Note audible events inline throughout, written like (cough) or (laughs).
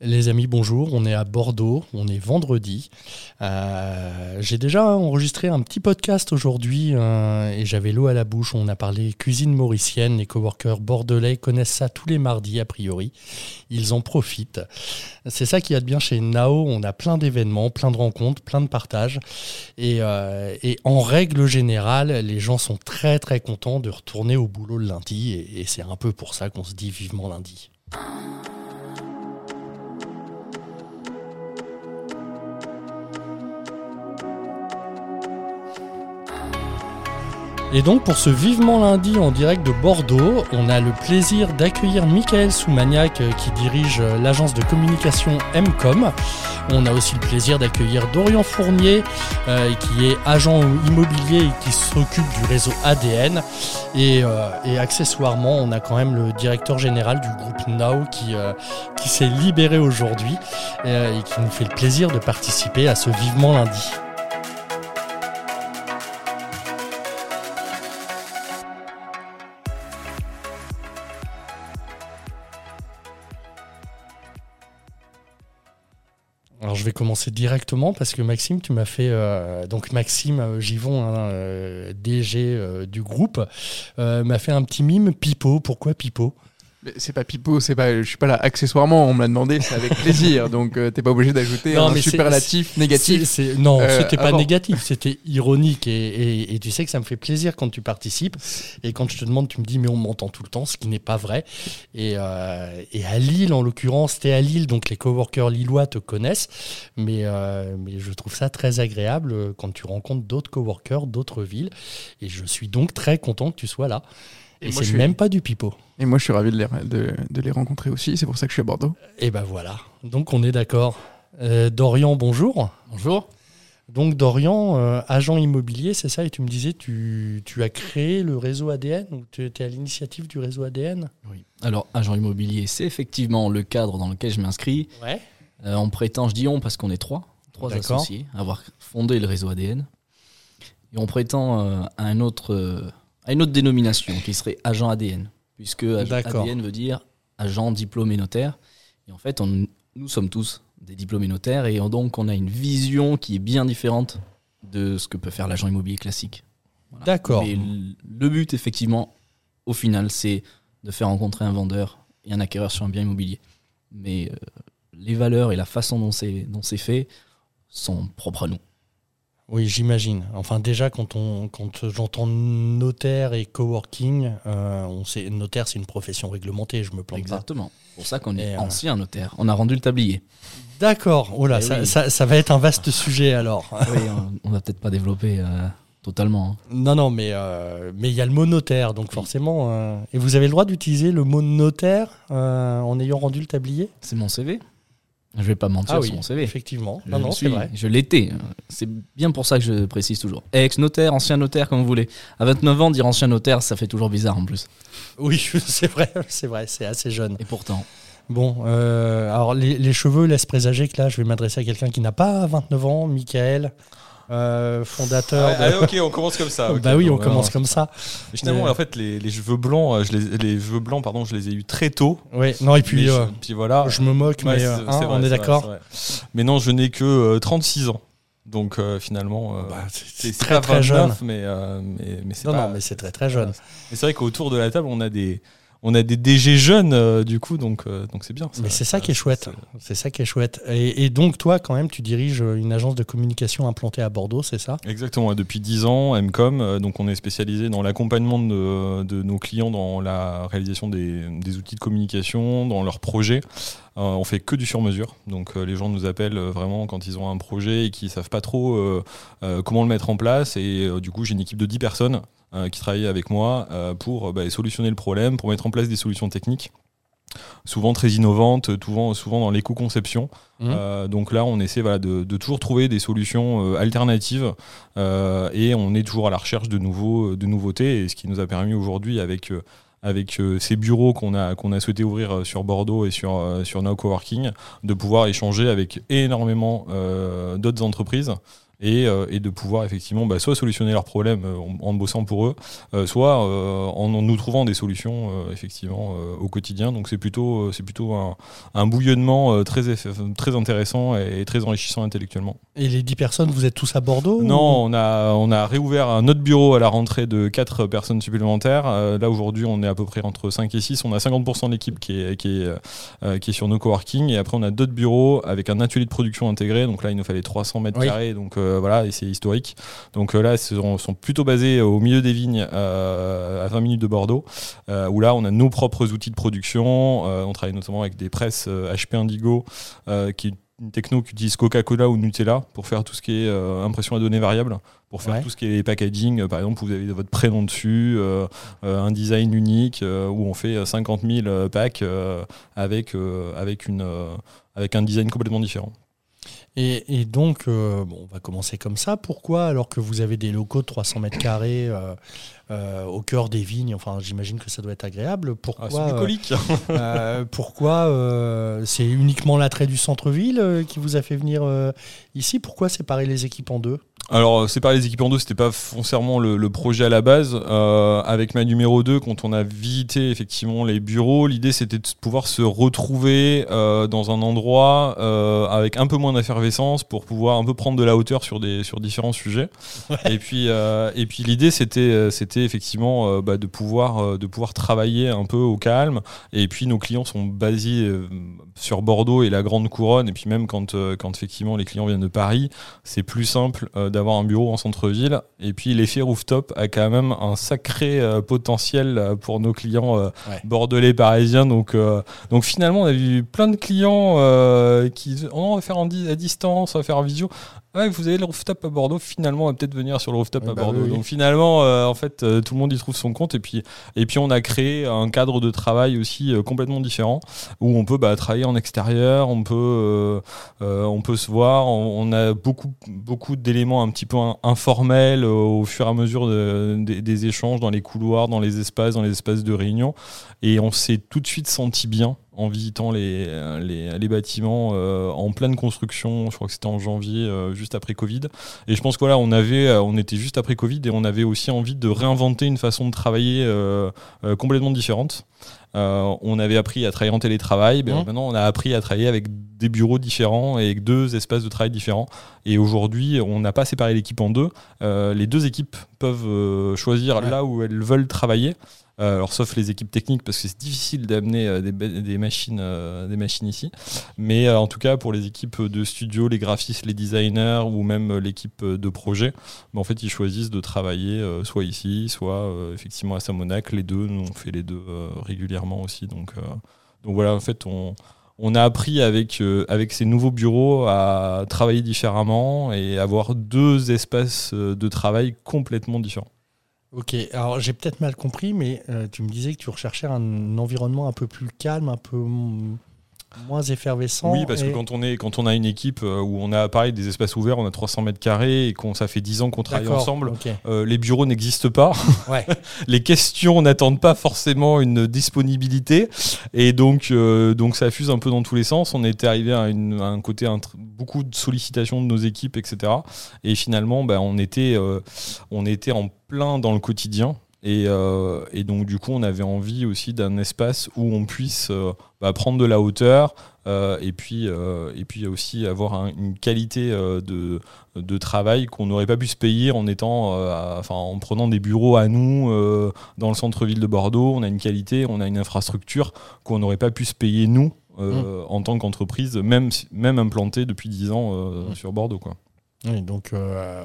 Les amis, bonjour. On est à Bordeaux, on est vendredi. Euh, j'ai déjà enregistré un petit podcast aujourd'hui euh, et j'avais l'eau à la bouche. On a parlé cuisine mauricienne. Les coworkers bordelais connaissent ça tous les mardis a priori. Ils en profitent. C'est ça qui a de bien chez Nao. On a plein d'événements, plein de rencontres, plein de partages. Et, euh, et, en règle générale, les gens sont très très contents de retourner au boulot le lundi. Et c'est un peu pour ça qu'on se dit vivement lundi. Et donc pour ce vivement lundi en direct de Bordeaux, on a le plaisir d'accueillir Michael Soumaniac euh, qui dirige euh, l'agence de communication MCOM. On a aussi le plaisir d'accueillir Dorian Fournier euh, qui est agent immobilier et qui s'occupe du réseau ADN. Et, accessoirement, on a quand même le directeur général du groupe Now qui, qui s'est libéré aujourd'hui et qui nous fait le plaisir de participer à ce vivement lundi. Alors je vais commencer directement parce que Maxime, tu m'as fait euh, donc Maxime euh, Givon, hein, euh, DG du groupe, m'a fait un petit mime Pipo. Pourquoi Pipo? C'est pas pipeau, c'est pas, je suis pas là accessoirement, on me l'a demandé, c'est avec plaisir, (laughs) donc tu t'es pas obligé d'ajouter un superlatif négatif. non, c'était pas négatif, (laughs) c'était ironique et, et, tu sais que ça me fait plaisir quand tu participes et quand je te demande, tu me dis mais on m'entend tout le temps, ce qui n'est pas vrai. Et, et, à Lille, en l'occurrence, t'es à Lille, donc les coworkers lillois te connaissent, mais, mais je trouve ça très agréable quand tu rencontres d'autres coworkers, d'autres villes, et je suis donc très content que tu sois là. Et, c'est même pas du pipeau. Et moi, je suis ravi de les, de, les rencontrer aussi. C'est pour ça que je suis à Bordeaux. Et ben voilà. Donc, on est d'accord. Euh, Dorian, bonjour. Bonjour. Donc, Dorian, euh, agent immobilier, c'est ça? Et tu me disais, tu, tu as créé le réseau ADN ou tu étais à l'initiative du réseau ADN Oui. Alors, agent immobilier, c'est effectivement le cadre dans lequel je m'inscris. Ouais. Euh, on prétend, je dis on parce qu'on est trois, trois associés, à avoir fondé le réseau ADN. Et on prétend à un autre à une autre dénomination qui serait agent ADN, puisque ADN veut dire agent diplômé notaire. Et en fait, nous sommes tous des diplômés notaires et donc on a une vision qui est bien différente de ce que peut faire l'agent immobilier classique. D'accord. Mais le but, effectivement, au final, c'est de faire rencontrer un vendeur et un acquéreur sur un bien immobilier. Mais euh, les valeurs et la façon dont c'est fait sont propres à nous. Oui, j'imagine. Enfin, déjà, quand, on, quand j'entends notaire et coworking, euh, on sait, notaire, c'est une profession réglementée, je me plante Exactement. C'est pour ça qu'on est euh, ancien notaire. On a rendu le tablier. D'accord. Oh là, eh ça, ça, va être un vaste sujet alors. Oui, on, va peut-être pas développer euh, totalement. Hein. Non, non, mais mais il y a le mot notaire, donc forcément. et vous avez le droit d'utiliser le mot notaire en ayant rendu le tablier? C'est mon CV. Je vais pas mentir ah sur mon CV. Effectivement. Je, non, non, c'est vrai. Je l'étais. C'est bien pour ça que je précise toujours. Ex-notaire, ancien notaire, comme vous voulez. À 29 ans, dire ancien notaire, ça fait toujours bizarre en plus. Oui, (laughs) c'est vrai, c'est vrai, c'est assez jeune. Et pourtant. Bon, euh, alors les, les, cheveux laissent présager que là, je vais m'adresser à quelqu'un qui n'a pas 29 ans, Michael. Euh, fondateur. Ah, ok, on commence comme ça. (laughs) bah oui, on commence comme ça. Mais finalement, en fait, les, les, cheveux blancs, euh, je les, les cheveux blancs, pardon, je les ai eu très tôt. Oui, non, et puis, euh, puis voilà. Je me moque, mais hein, on est, d'accord. Mais non, je n'ai que 36 ans. Donc finalement, bah, c'est très très jeune. Mais, mais, mais c'est non, non, mais c'est très très jeune. Mais c'est vrai qu'autour de la table, on a des on a des DG jeunes euh, du coup donc euh, donc c'est bien mais c'est ça, qui est chouette. c'est ça qui est chouette. Et, donc toi quand même tu diriges une agence de communication implantée à Bordeaux c'est ça? Exactement depuis 10 ans MCOM euh, donc on est spécialisé dans l'accompagnement de, de, nos clients dans la réalisation des, des outils de communication dans leurs projets. On fait que du sur-mesure, donc les gens nous appellent vraiment quand ils ont un projet et qu'ils savent pas trop comment le mettre en place. Et du coup, j'ai une équipe de 10 personnes euh, qui travaillent avec moi euh, pour bah, solutionner le problème, pour mettre en place des solutions techniques souvent très innovantes, souvent, souvent dans l'éco-conception. Mmh. Euh, donc là, on essaie de, toujours trouver des solutions alternatives et on est toujours à la recherche de, nouveaux, de nouveautés. Et ce qui nous a permis aujourd'hui, avec, avec ces bureaux qu'on a, qu'on a souhaité ouvrir sur Bordeaux et sur, sur Now Coworking, de pouvoir échanger avec énormément d'autres entreprises et, et de pouvoir effectivement bah, soit solutionner leurs problèmes en, bossant pour eux, soit en, nous trouvant des solutions effectivement au quotidien. Donc c'est plutôt, c'est plutôt un, un bouillonnement très, très intéressant et, très enrichissant intellectuellement. Et les 10 personnes, vous êtes tous à Bordeaux Non, on, a, on a réouvert un autre bureau à la rentrée de 4 personnes supplémentaires. là aujourd'hui, on est à peu près entre 5 et 6. On a 50% de l'équipe qui est, qui, est, qui est sur nos coworking. Et après, on a d'autres bureaux avec un atelier de production intégré. Donc là, il nous fallait 300 mètres carrés. Donc voilà, et c'est historique. Donc là, ils sont, sont, plutôt basés au milieu des vignes, à 20 minutes de Bordeaux, où là, on a nos propres outils de production. on travaille notamment avec des presses HP Indigo, qui une techno qui utilise Coca-Cola ou Nutella pour faire tout ce qui est impression à données variables pour faire tout ce qui est packaging. Par exemple, vous avez votre prénom dessus, euh, euh, un design unique euh, où on fait 50 000 packs avec, avec, une, avec un design complètement différent. Et, donc, bon, on va commencer comme ça. Pourquoi, alors que vous avez des locaux de 300 mètres carrés au cœur des vignes, enfin, j'imagine que ça doit être agréable. Pourquoi ah, (laughs) Pourquoi c'est uniquement l'attrait du centre-ville qui vous a fait venir ici? Pourquoi séparer les équipes en deux? Alors, euh, séparer les équipes en deux, c'était pas foncièrement le, projet à la base. Euh, avec ma numéro 2, quand on a visité effectivement les bureaux, l'idée c'était de pouvoir se retrouver euh, dans un endroit avec un peu moins d'effervescence pour pouvoir un peu prendre de la hauteur sur, des, sur différents sujets. Et puis, et puis l'idée c'était, c'était effectivement bah, de, pouvoir, de pouvoir travailler un peu au calme. Et puis nos clients sont basés sur Bordeaux et la Grande Couronne. Et puis même quand, quand effectivement les clients viennent de Paris, c'est plus simple d'avoir un bureau en centre-ville. Et puis l'effet rooftop a quand même un sacré euh, potentiel euh, pour nos clients euh, bordelais parisiens. Donc, donc finalement, on a vu plein de clients qui disent oh, on va faire en à distance, on va faire en visio vous avez le rooftop à Bordeaux, finalement, on va peut-être venir sur le rooftop à bah Bordeaux. Donc finalement, euh, en fait, euh, tout le monde y trouve son compte. Et puis, et puis on a créé un cadre de travail aussi euh, complètement différent, où on peut bah, travailler en extérieur, on peut, on peut se voir. On, a beaucoup, beaucoup d'éléments un petit peu informels au fur et à mesure des échanges dans les couloirs, dans les espaces, dans les espaces de réunion. Et on s'est tout de suite senti bien en visitant les, bâtiments euh, en pleine construction. Je crois que c'était en janvier, euh, juste après Covid. Et je pense que voilà, euh, on était juste après Covid et on avait aussi envie de réinventer une façon de travailler complètement différente. On avait appris à travailler en télétravail, ben, mmh. maintenant on a appris à travailler avec des bureaux différents et avec deux espaces de travail différents. Et aujourd'hui, on n'a pas séparé l'équipe en deux. les deux équipes peuvent choisir là où elles veulent travailler. Euh, alors sauf les équipes techniques parce que c'est difficile d'amener euh, des, machines, euh, des machines ici. Mais en tout cas pour les équipes de studio, les graphistes, les designers ou même l'équipe de projet, bah, en fait ils choisissent de travailler soit ici, soit effectivement à Samonac. Les deux, nous on fait les deux régulièrement aussi. Donc, donc voilà, en fait on on a appris avec, avec ces nouveaux bureaux à travailler différemment et avoir deux espaces de travail complètement différents. Ok, alors j'ai peut-être mal compris, mais euh, tu me disais que tu recherchais un environnement un peu plus calme, un peu moins effervescent. Oui, parce que quand on, est, quand on a une équipe euh, où on a pareil des espaces ouverts, on a 300 mètres carrés et qu'on ça fait 10 ans qu'on travaille ensemble, euh, les bureaux n'existent pas. (laughs) les questions n'attendent pas forcément une disponibilité et donc, euh, donc ça fuse un peu dans tous les sens. On était arrivé à, un côté beaucoup de sollicitations de nos équipes, etc. Et finalement, ben, on, était, on était en plein dans le quotidien. Euh, et, donc du coup, on avait envie aussi d'un espace où on puisse euh, bah, prendre de la hauteur euh, et, puis, et puis aussi avoir une qualité de, de, travail qu'on n'aurait pas pu se payer en, étant, enfin, en prenant des bureaux à nous dans le centre-ville de Bordeaux. On a une qualité, on a une infrastructure qu'on n'aurait pas pu se payer nous mmh. en tant qu'entreprise, même, même implantée depuis 10 ans mmh. sur Bordeaux. Quoi. donc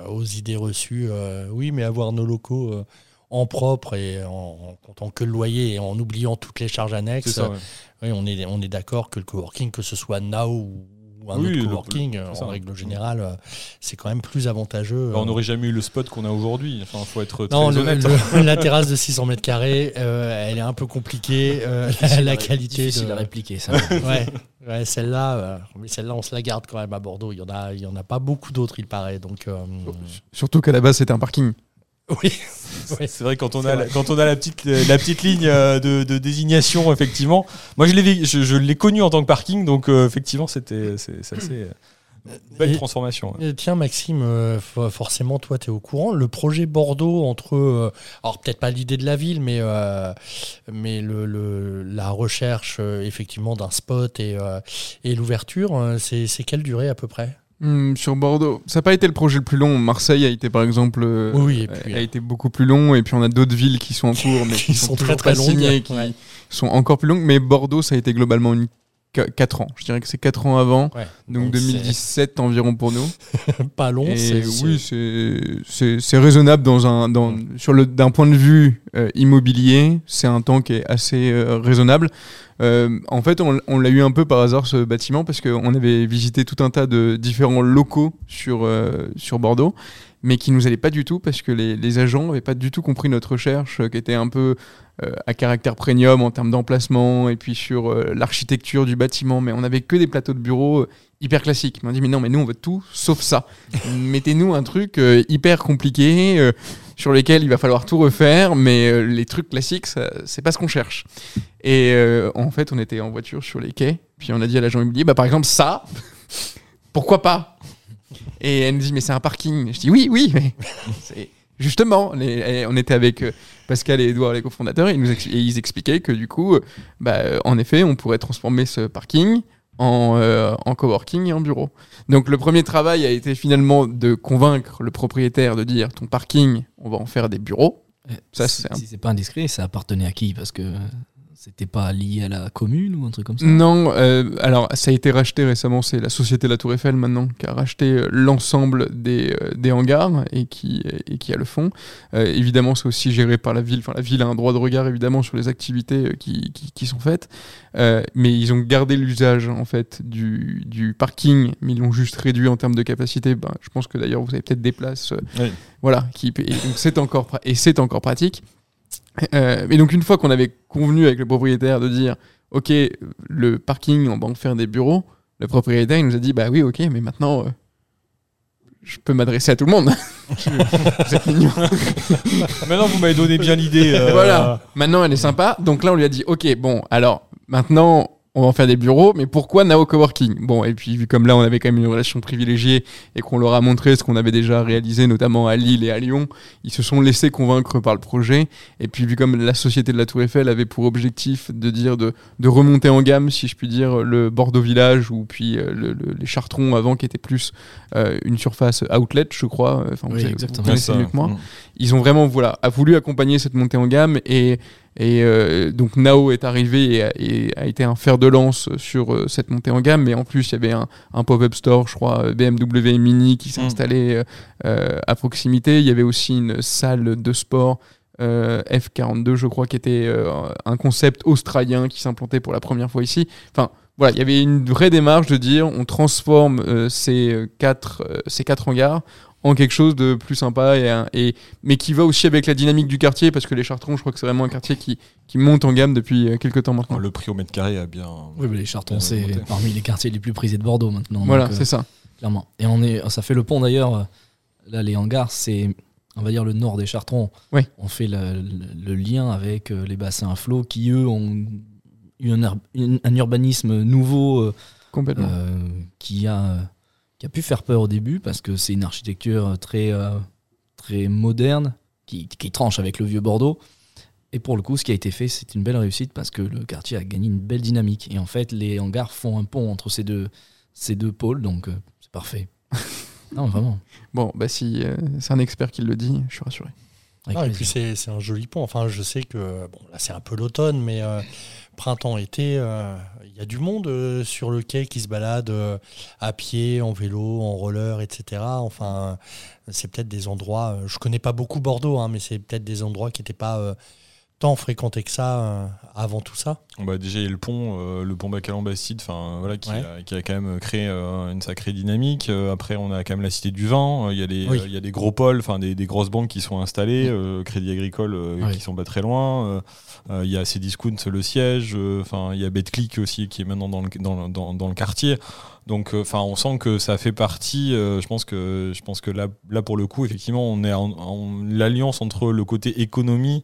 aux idées reçues, oui, mais avoir nos locaux en propre et en, comptant que le loyer et en oubliant toutes les charges annexes. oui, on est, on est d'accord que le coworking, que ce soit Now ou un autre coworking, en règle générale, c'est quand même plus avantageux. Bah, on n'aurait jamais eu le spot qu'on a aujourd'hui. Enfin, faut être très honnête. (laughs) la terrasse de 600 mètres carrés, euh, elle est un peu compliquée. Euh, (laughs) la, qualité difficile de... à répliquer, ça. (laughs) ouais, celle-là, euh, mais celle-là, on se la garde quand même à Bordeaux. Il y en a, il y en a pas beaucoup d'autres, il paraît. Donc, surtout qu'à la base, c'était un parking. Oui. C'est vrai quand on a la, quand on a la petite la petite ligne euh, de, de désignation effectivement. Moi je l'ai je, je l'ai connu en tant que parking donc euh, effectivement c'était c'est assez belle transformation. Tiens, Maxime, forcément, toi, tu es au courant. Le projet Bordeaux, entre. alors, peut-être pas l'idée de la ville, mais, mais le, la recherche, effectivement, d'un spot et, et l'ouverture, c'est quelle durée à peu près? Hmm, sur Bordeaux, ça n'a pas été le projet le plus long. Marseille a été par exemple euh, oui, a été beaucoup plus long et puis on a d'autres villes qui sont en cours (laughs) mais qui, sont, très très longues, qui sont encore plus longues. Mais Bordeaux, ça a été globalement une 4 ans. Je dirais que c'est 4 ans avant. Donc, 2017 environ pour nous. (laughs) pas long. Et oui, c'est raisonnable dans un, dans, sur le d'un point de vue euh, immobilier. C'est un temps qui est assez euh, raisonnable. Euh, en fait, on, on l'a eu un peu par hasard ce bâtiment parce qu'on avait visité tout un tas de différents locaux sur, sur Bordeaux mais qui nous allait pas du tout parce que les, les agents n'avaient pas du tout compris notre recherche, qui était un peu à caractère premium en termes d'emplacement et puis sur euh, l'architecture du bâtiment. Mais on n'avait que des plateaux de bureaux euh, hyper classiques. On dit mais non, mais nous on veut tout sauf ça. (laughs) Mettez-nous un truc hyper compliqué sur lequel il va falloir tout refaire, mais les trucs classiques, c'est pas ce qu'on cherche. Et en fait, on était en voiture sur les quais, puis on a dit à l'agent immobilier, bah par exemple ça, pourquoi pas? Et elle nous dit mais c'est un parking. Je dis oui, oui, mais (laughs) justement, on était avec Pascal et Edouard, les cofondateurs, et, ils expliquaient que du coup, bah, en effet, on pourrait transformer ce parking en, euh, en coworking et en bureau. Donc le premier travail a été finalement de convaincre le propriétaire de dire ton parking, on va en faire des bureaux. Eh, ça, c'est si c'est pas indiscret, ça appartenait à qui? Parce que c'était pas lié à la commune ou un truc comme ça Non, euh, alors ça a été racheté récemment, c'est la société La Tour Eiffel maintenant qui a racheté euh, l'ensemble des, euh, des, hangars et qui, et qui a le fond. évidemment, c'est aussi géré par la ville. Enfin, la ville a un droit de regard évidemment sur les activités qui, qui, sont faites, mais ils ont gardé l'usage en fait du, du, parking, mais ils l'ont juste réduit en termes de capacité. Ben, je pense que d'ailleurs vous avez peut-être des places, voilà, qui et c'est encore et c'est encore pratique. Euh, et donc une fois qu'on avait convenu avec le propriétaire de dire ok le parking on va en faire des bureaux, le propriétaire il nous a dit bah oui ok mais maintenant euh, je peux m'adresser à tout le monde. (laughs) vous êtes mignon. maintenant vous m'avez donné bien l'idée. Euh, voilà. Maintenant elle est sympa. Donc là on lui a dit ok bon alors maintenant on va en faire des bureaux, mais pourquoi Nao Coworking? Bon, et puis vu comme là on avait quand même une relation privilégiée et qu'on leur a montré ce qu'on avait déjà réalisé, notamment à Lille et à Lyon, ils se sont laissés convaincre par le projet. Et puis vu comme la société de la Tour Eiffel avait pour objectif de dire de, de remonter en gamme, si je puis dire, le Bordeaux Village ou puis euh, les Chartrons avant qui était plus euh, une surface outlet, je crois. Enfin, oui, exactement. mieux que moi. Mm. Ils ont vraiment voilà, a voulu accompagner cette montée en gamme et et euh, donc Nao est arrivé et a, été un fer de lance sur euh, cette montée en gamme, mais en plus il y avait un, pop-up store, je crois, BMW Mini qui s'est mm. installé euh, à proximité. Il y avait aussi une salle de sport F42, je crois, qui était un concept australien qui s'implantait pour la première fois ici. Enfin, voilà, il y avait une vraie démarche de dire on transforme ces, quatre, ces quatre hangars en quelque chose de plus sympa et, et, mais qui va aussi avec la dynamique du quartier parce que les Chartrons je crois que c'est vraiment un quartier qui, qui monte en gamme depuis euh, quelques temps maintenant. Le prix au mètre carré a bien oui mais les Chartrons c'est parmi les quartiers les plus prisés de Bordeaux maintenant voilà c'est ça. euh, clairement. Et on est ça fait le pont d'ailleurs là les hangars c'est on va dire le nord des Chartrons. Oui. on fait le, lien avec euh, les bassins à flot qui eux ont eu un, un urbanisme nouveau complètement. qui a qui a pu faire peur au début parce que c'est une architecture très, euh, très moderne qui, qui, tranche avec le vieux Bordeaux. Et pour le coup, ce qui a été fait, c'est une belle réussite parce que le quartier a gagné une belle dynamique. Et en fait, les hangars font un pont entre ces deux, ces deux pôles, donc euh, c'est parfait. (laughs) non, vraiment. Bon, bah si euh, c'est un expert qui le dit, je suis rassuré. Ah, et puis c'est un joli pont. Enfin, je sais que bon, là c'est un peu l'automne, mais printemps-été, euh, il y a du monde euh, sur le quai qui se balade euh, à pied, en vélo, en roller, etc. Enfin, c'est peut-être des endroits. je connais pas beaucoup Bordeaux, hein, mais c'est peut-être des endroits qui n'étaient pas tant fréquentés que ça avant tout ça. Bah déjà il y a le pont, le pont Bacalan-Bastide, voilà, qui, a, qui, a, quand même créé une sacrée dynamique. après on a quand même la Cité du Vin. Il y a des, il y a des gros pôles, des, des, grosses banques qui sont installées, Crédit Agricole qui sont pas très loin. Euh, il y a Cdiscount, le siège. Euh, il y a BetClick aussi qui est maintenant dans le, dans, dans, dans le quartier. Donc, euh, enfin, on sent que ça fait partie. je pense que, je pense que là, là, pour le coup, effectivement, on est en, l'alliance entre le côté économie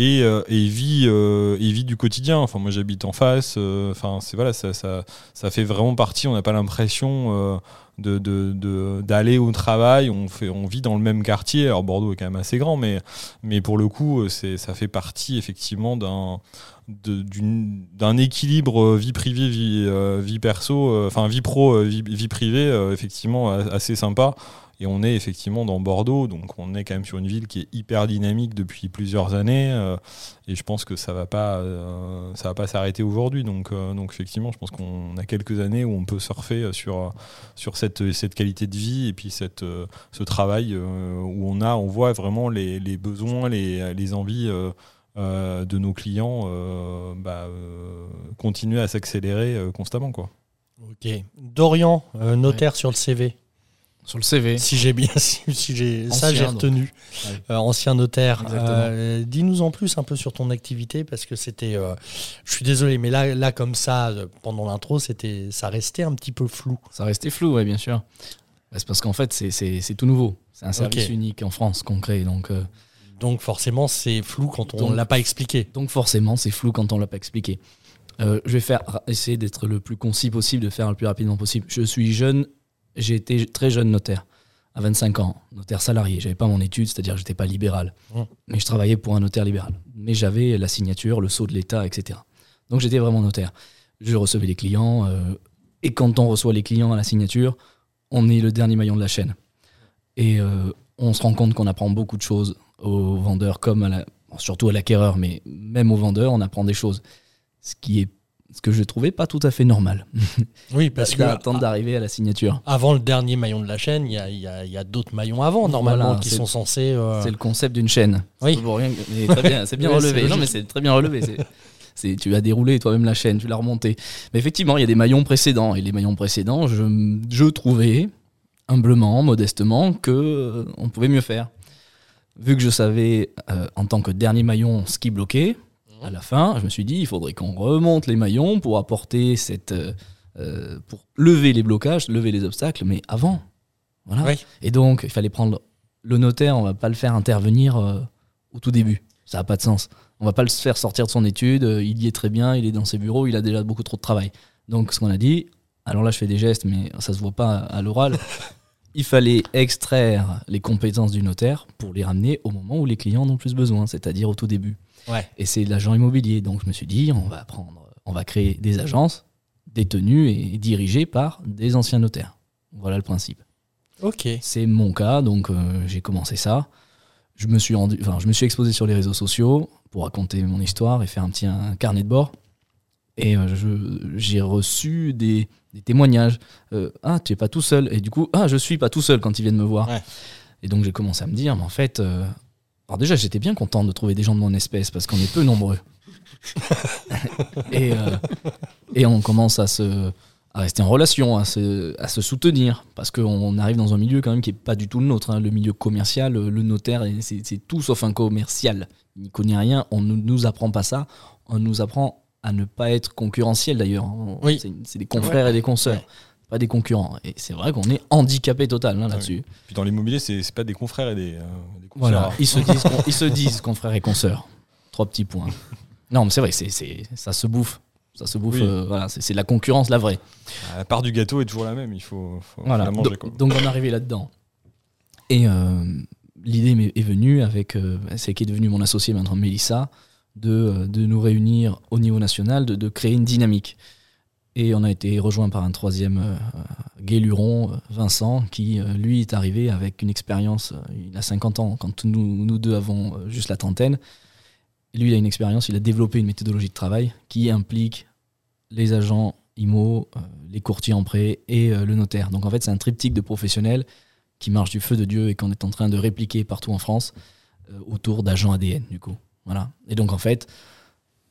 et, vit et vit du quotidien. Enfin, moi, j'habite en face. Enfin, c'est voilà, ça, ça, fait vraiment partie. On n'a pas l'impression de, d'aller au travail. On, fait, on vit dans le même quartier. Alors Bordeaux est quand même assez grand, mais, mais pour le coup, ça fait partie effectivement d'un, d'un équilibre vie privée, vie, euh, vie perso, euh, enfin vie pro, euh, vie, vie privée, effectivement assez sympa. Et on est effectivement dans Bordeaux, donc on est quand même sur une ville qui est hyper dynamique depuis plusieurs années. Euh, et je pense que ça va pas, euh, ça va pas s'arrêter aujourd'hui. Donc, euh, donc effectivement, je pense qu'on a quelques années où on peut surfer sur sur cette, cette qualité de vie et puis cette ce travail où on a, on voit vraiment les, les besoins, les, les envies. de nos clients bah, continuer à s'accélérer constamment. Quoi. Ok. Dorian, notaire sur le CV. Sur le CV. Si j'ai bien, (laughs) si, j'ai ça j'ai retenu. Euh, ancien notaire. Euh, dis-nous en plus un peu sur ton activité parce que c'était. Euh, je suis désolé, mais là, là comme ça, pendant l'intro, c'était, ça restait un petit peu flou. Ça restait flou, oui, bien sûr. Bah, c'est parce qu'en fait, c'est tout nouveau. C'est un service unique en France qu'on crée, donc. donc forcément, c'est flou quand on ne l'a pas expliqué. Donc forcément, c'est flou quand on l'a pas expliqué. je vais faire essayer d'être le plus concis possible, de faire le plus rapidement possible. Je suis jeune j'ai été très jeune notaire, à 25 ans, notaire salarié. J'avais pas mon étude, c'est-à-dire que j'étais pas libéral. Mmh. Mais je travaillais pour un notaire libéral. Mais j'avais la signature, le sceau de l'État, etc. Donc j'étais vraiment notaire. Je recevais les clients. Euh, et quand on reçoit les clients à la signature, on est le dernier maillon de la chaîne. Et euh, on se rend compte qu'on apprend beaucoup de choses aux vendeurs, comme à la, surtout à l'acquéreur, mais même aux vendeurs, on apprend des choses. Ce qui est ce que je trouvais pas tout à fait normal. (laughs) Oui, parce que. Attendre d'arriver à la signature. Avant le dernier maillon de la chaîne, il y a, y a d'autres maillons avant, normalement, qui sont censés. Euh, c'est le concept d'une chaîne. Oui. C'est bien, relevé. Non, mais c'est très bien relevé. C'est, tu as déroulé toi-même la chaîne, tu l'as remonté. Mais effectivement, il y a des maillons précédents. Et les maillons précédents, je, je trouvais, humblement, modestement, que euh, on pouvait mieux faire. Vu que je savais, euh, en tant que dernier maillon, ce qui bloquait, à la fin, je me suis dit, il faudrait qu'on remonte les maillons pour apporter cette. Euh, euh, pour lever les blocages, lever les obstacles, mais avant. Voilà. Et donc, il fallait prendre le notaire, on va pas le faire intervenir euh, au tout début. Ça n'a pas de sens. On va pas le faire sortir de son étude, il y est très bien, il est dans ses bureaux, il a déjà beaucoup trop de travail. Donc, ce qu'on a dit, alors là, je fais des gestes, mais ça se voit pas à l'oral. (laughs) il fallait extraire les compétences du notaire pour les ramener au moment où les clients en ont plus besoin, c'est-à-dire au tout début. Et c'est l'agent immobilier. Donc je me suis dit, on va prendre, on va créer des agences détenues et dirigées par des anciens notaires. Voilà le principe. Ok. C'est mon cas, donc euh, j'ai commencé ça. Je me suis rendu, enfin, je me suis exposé sur les réseaux sociaux pour raconter mon histoire et faire un petit carnet de bord. Et euh, j'ai reçu des, témoignages. Euh, ah, tu es pas tout seul. Et du coup, ah, je suis pas tout seul quand ils viennent me voir. Et donc j'ai commencé à me dire, mais en fait, alors déjà, j'étais bien content de trouver des gens de mon espèce parce qu'on est peu nombreux. et, euh, et on commence à se à rester en relation, à se, à se soutenir, parce qu'on arrive dans un milieu quand même qui n'est pas du tout le nôtre. Hein. Le milieu commercial, le notaire, c'est tout sauf un commercial. Il n'y connaît rien, on ne nous apprend pas ça, on nous apprend à ne pas être concurrentiel d'ailleurs. Oui. C'est des confrères et des consoeurs pas des concurrents. Et c'est vrai qu'on est handicapé total hein, ah là-dessus. Puis dans l'immobilier, c'est pas des confrères et des, euh, Voilà, ils se disent, ils se disent confrères et consoeurs. Trois petits points. Non, mais c'est vrai, c'est ça se bouffe. Ça se bouffe, euh, voilà, c'est la concurrence, la vraie. Ah, la part du gâteau est toujours la même, il faut, voilà. la manger. Donc, on est arrivé là-dedans. Et euh, l'idée est venue avec, c'est qui est devenu mon associé maintenant, Mélissa, de, de nous réunir au niveau national, de, de créer une dynamique. Et on a été rejoint par un troisième euh, guéluron, euh, Vincent, qui euh, lui est arrivé avec une expérience, il a 50 ans, quand nous, deux avons juste la trentaine. Lui, il a une expérience, il a développé une méthodologie de travail qui implique les agents IMO, les courtiers en prêt et le notaire. Donc en fait, c'est un triptyque de professionnels qui marche du feu de Dieu et qu'on est en train de répliquer partout en France autour d'agents ADN, du coup. Voilà. Et donc en fait,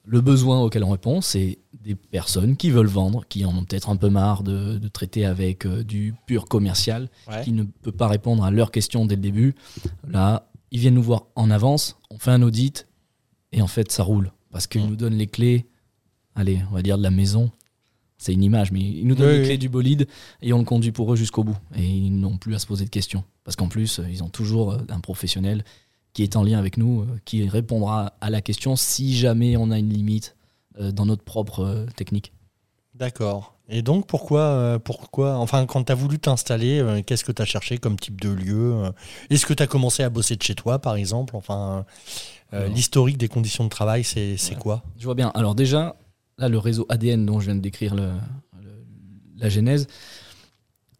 le besoin auquel on répond, c'est des personnes qui veulent vendre, qui en ont peut-être un peu marre de, traiter avec euh, du pur commercial, qui ne peut pas répondre à leurs questions dès le début. Là, ils viennent nous voir en avance, on fait un audit, et en fait, ça roule. Parce qu'ils mmh. nous donnent les clés, allez, on va dire de la maison. C'est une image, mais ils nous donnent les clés du bolide et on le conduit pour eux jusqu'au bout. Et ils n'ont plus à se poser de questions. Parce qu'en plus, ils ont toujours euh, un professionnel qui est en lien avec nous, qui répondra à la question si jamais on a une limite dans notre propre technique. D'accord. Et donc, pourquoi, pourquoi enfin, quand tu as voulu t'installer, qu'est-ce que tu as cherché comme type de lieu Est-ce que tu as commencé à bosser de chez toi, par exemple? Enfin, l'historique des conditions de travail, c'est quoi? Je vois bien. Alors, déjà, là, le réseau ADN dont je viens de décrire le, la genèse,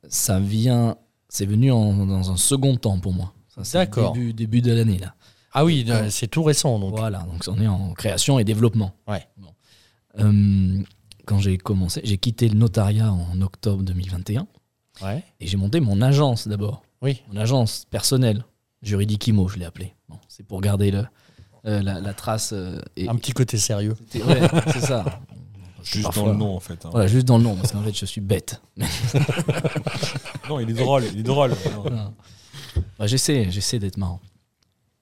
ça vient, c'est venu dans un second temps pour moi. D'accord. Début, début de l'année là. Ah oui, c'est tout récent donc. Voilà, donc on est en création et développement. Ouais. Euh, quand j'ai commencé, j'ai quitté le notariat en octobre 2021. Ouais. Et j'ai monté mon agence d'abord. Oui. Mon agence personnelle, juridique IMO, je l'ai appelé. c'est pour garder le, euh, la, trace. Euh, et, Un petit côté sérieux. Ouais, (laughs) c'est ça. Juste dans le nom, en fait. Hein. Voilà, juste dans le nom, parce qu'en fait, je suis bête. (laughs) non, il est drôle, il est drôle. Bah, j'essaie, j'essaie d'être marrant.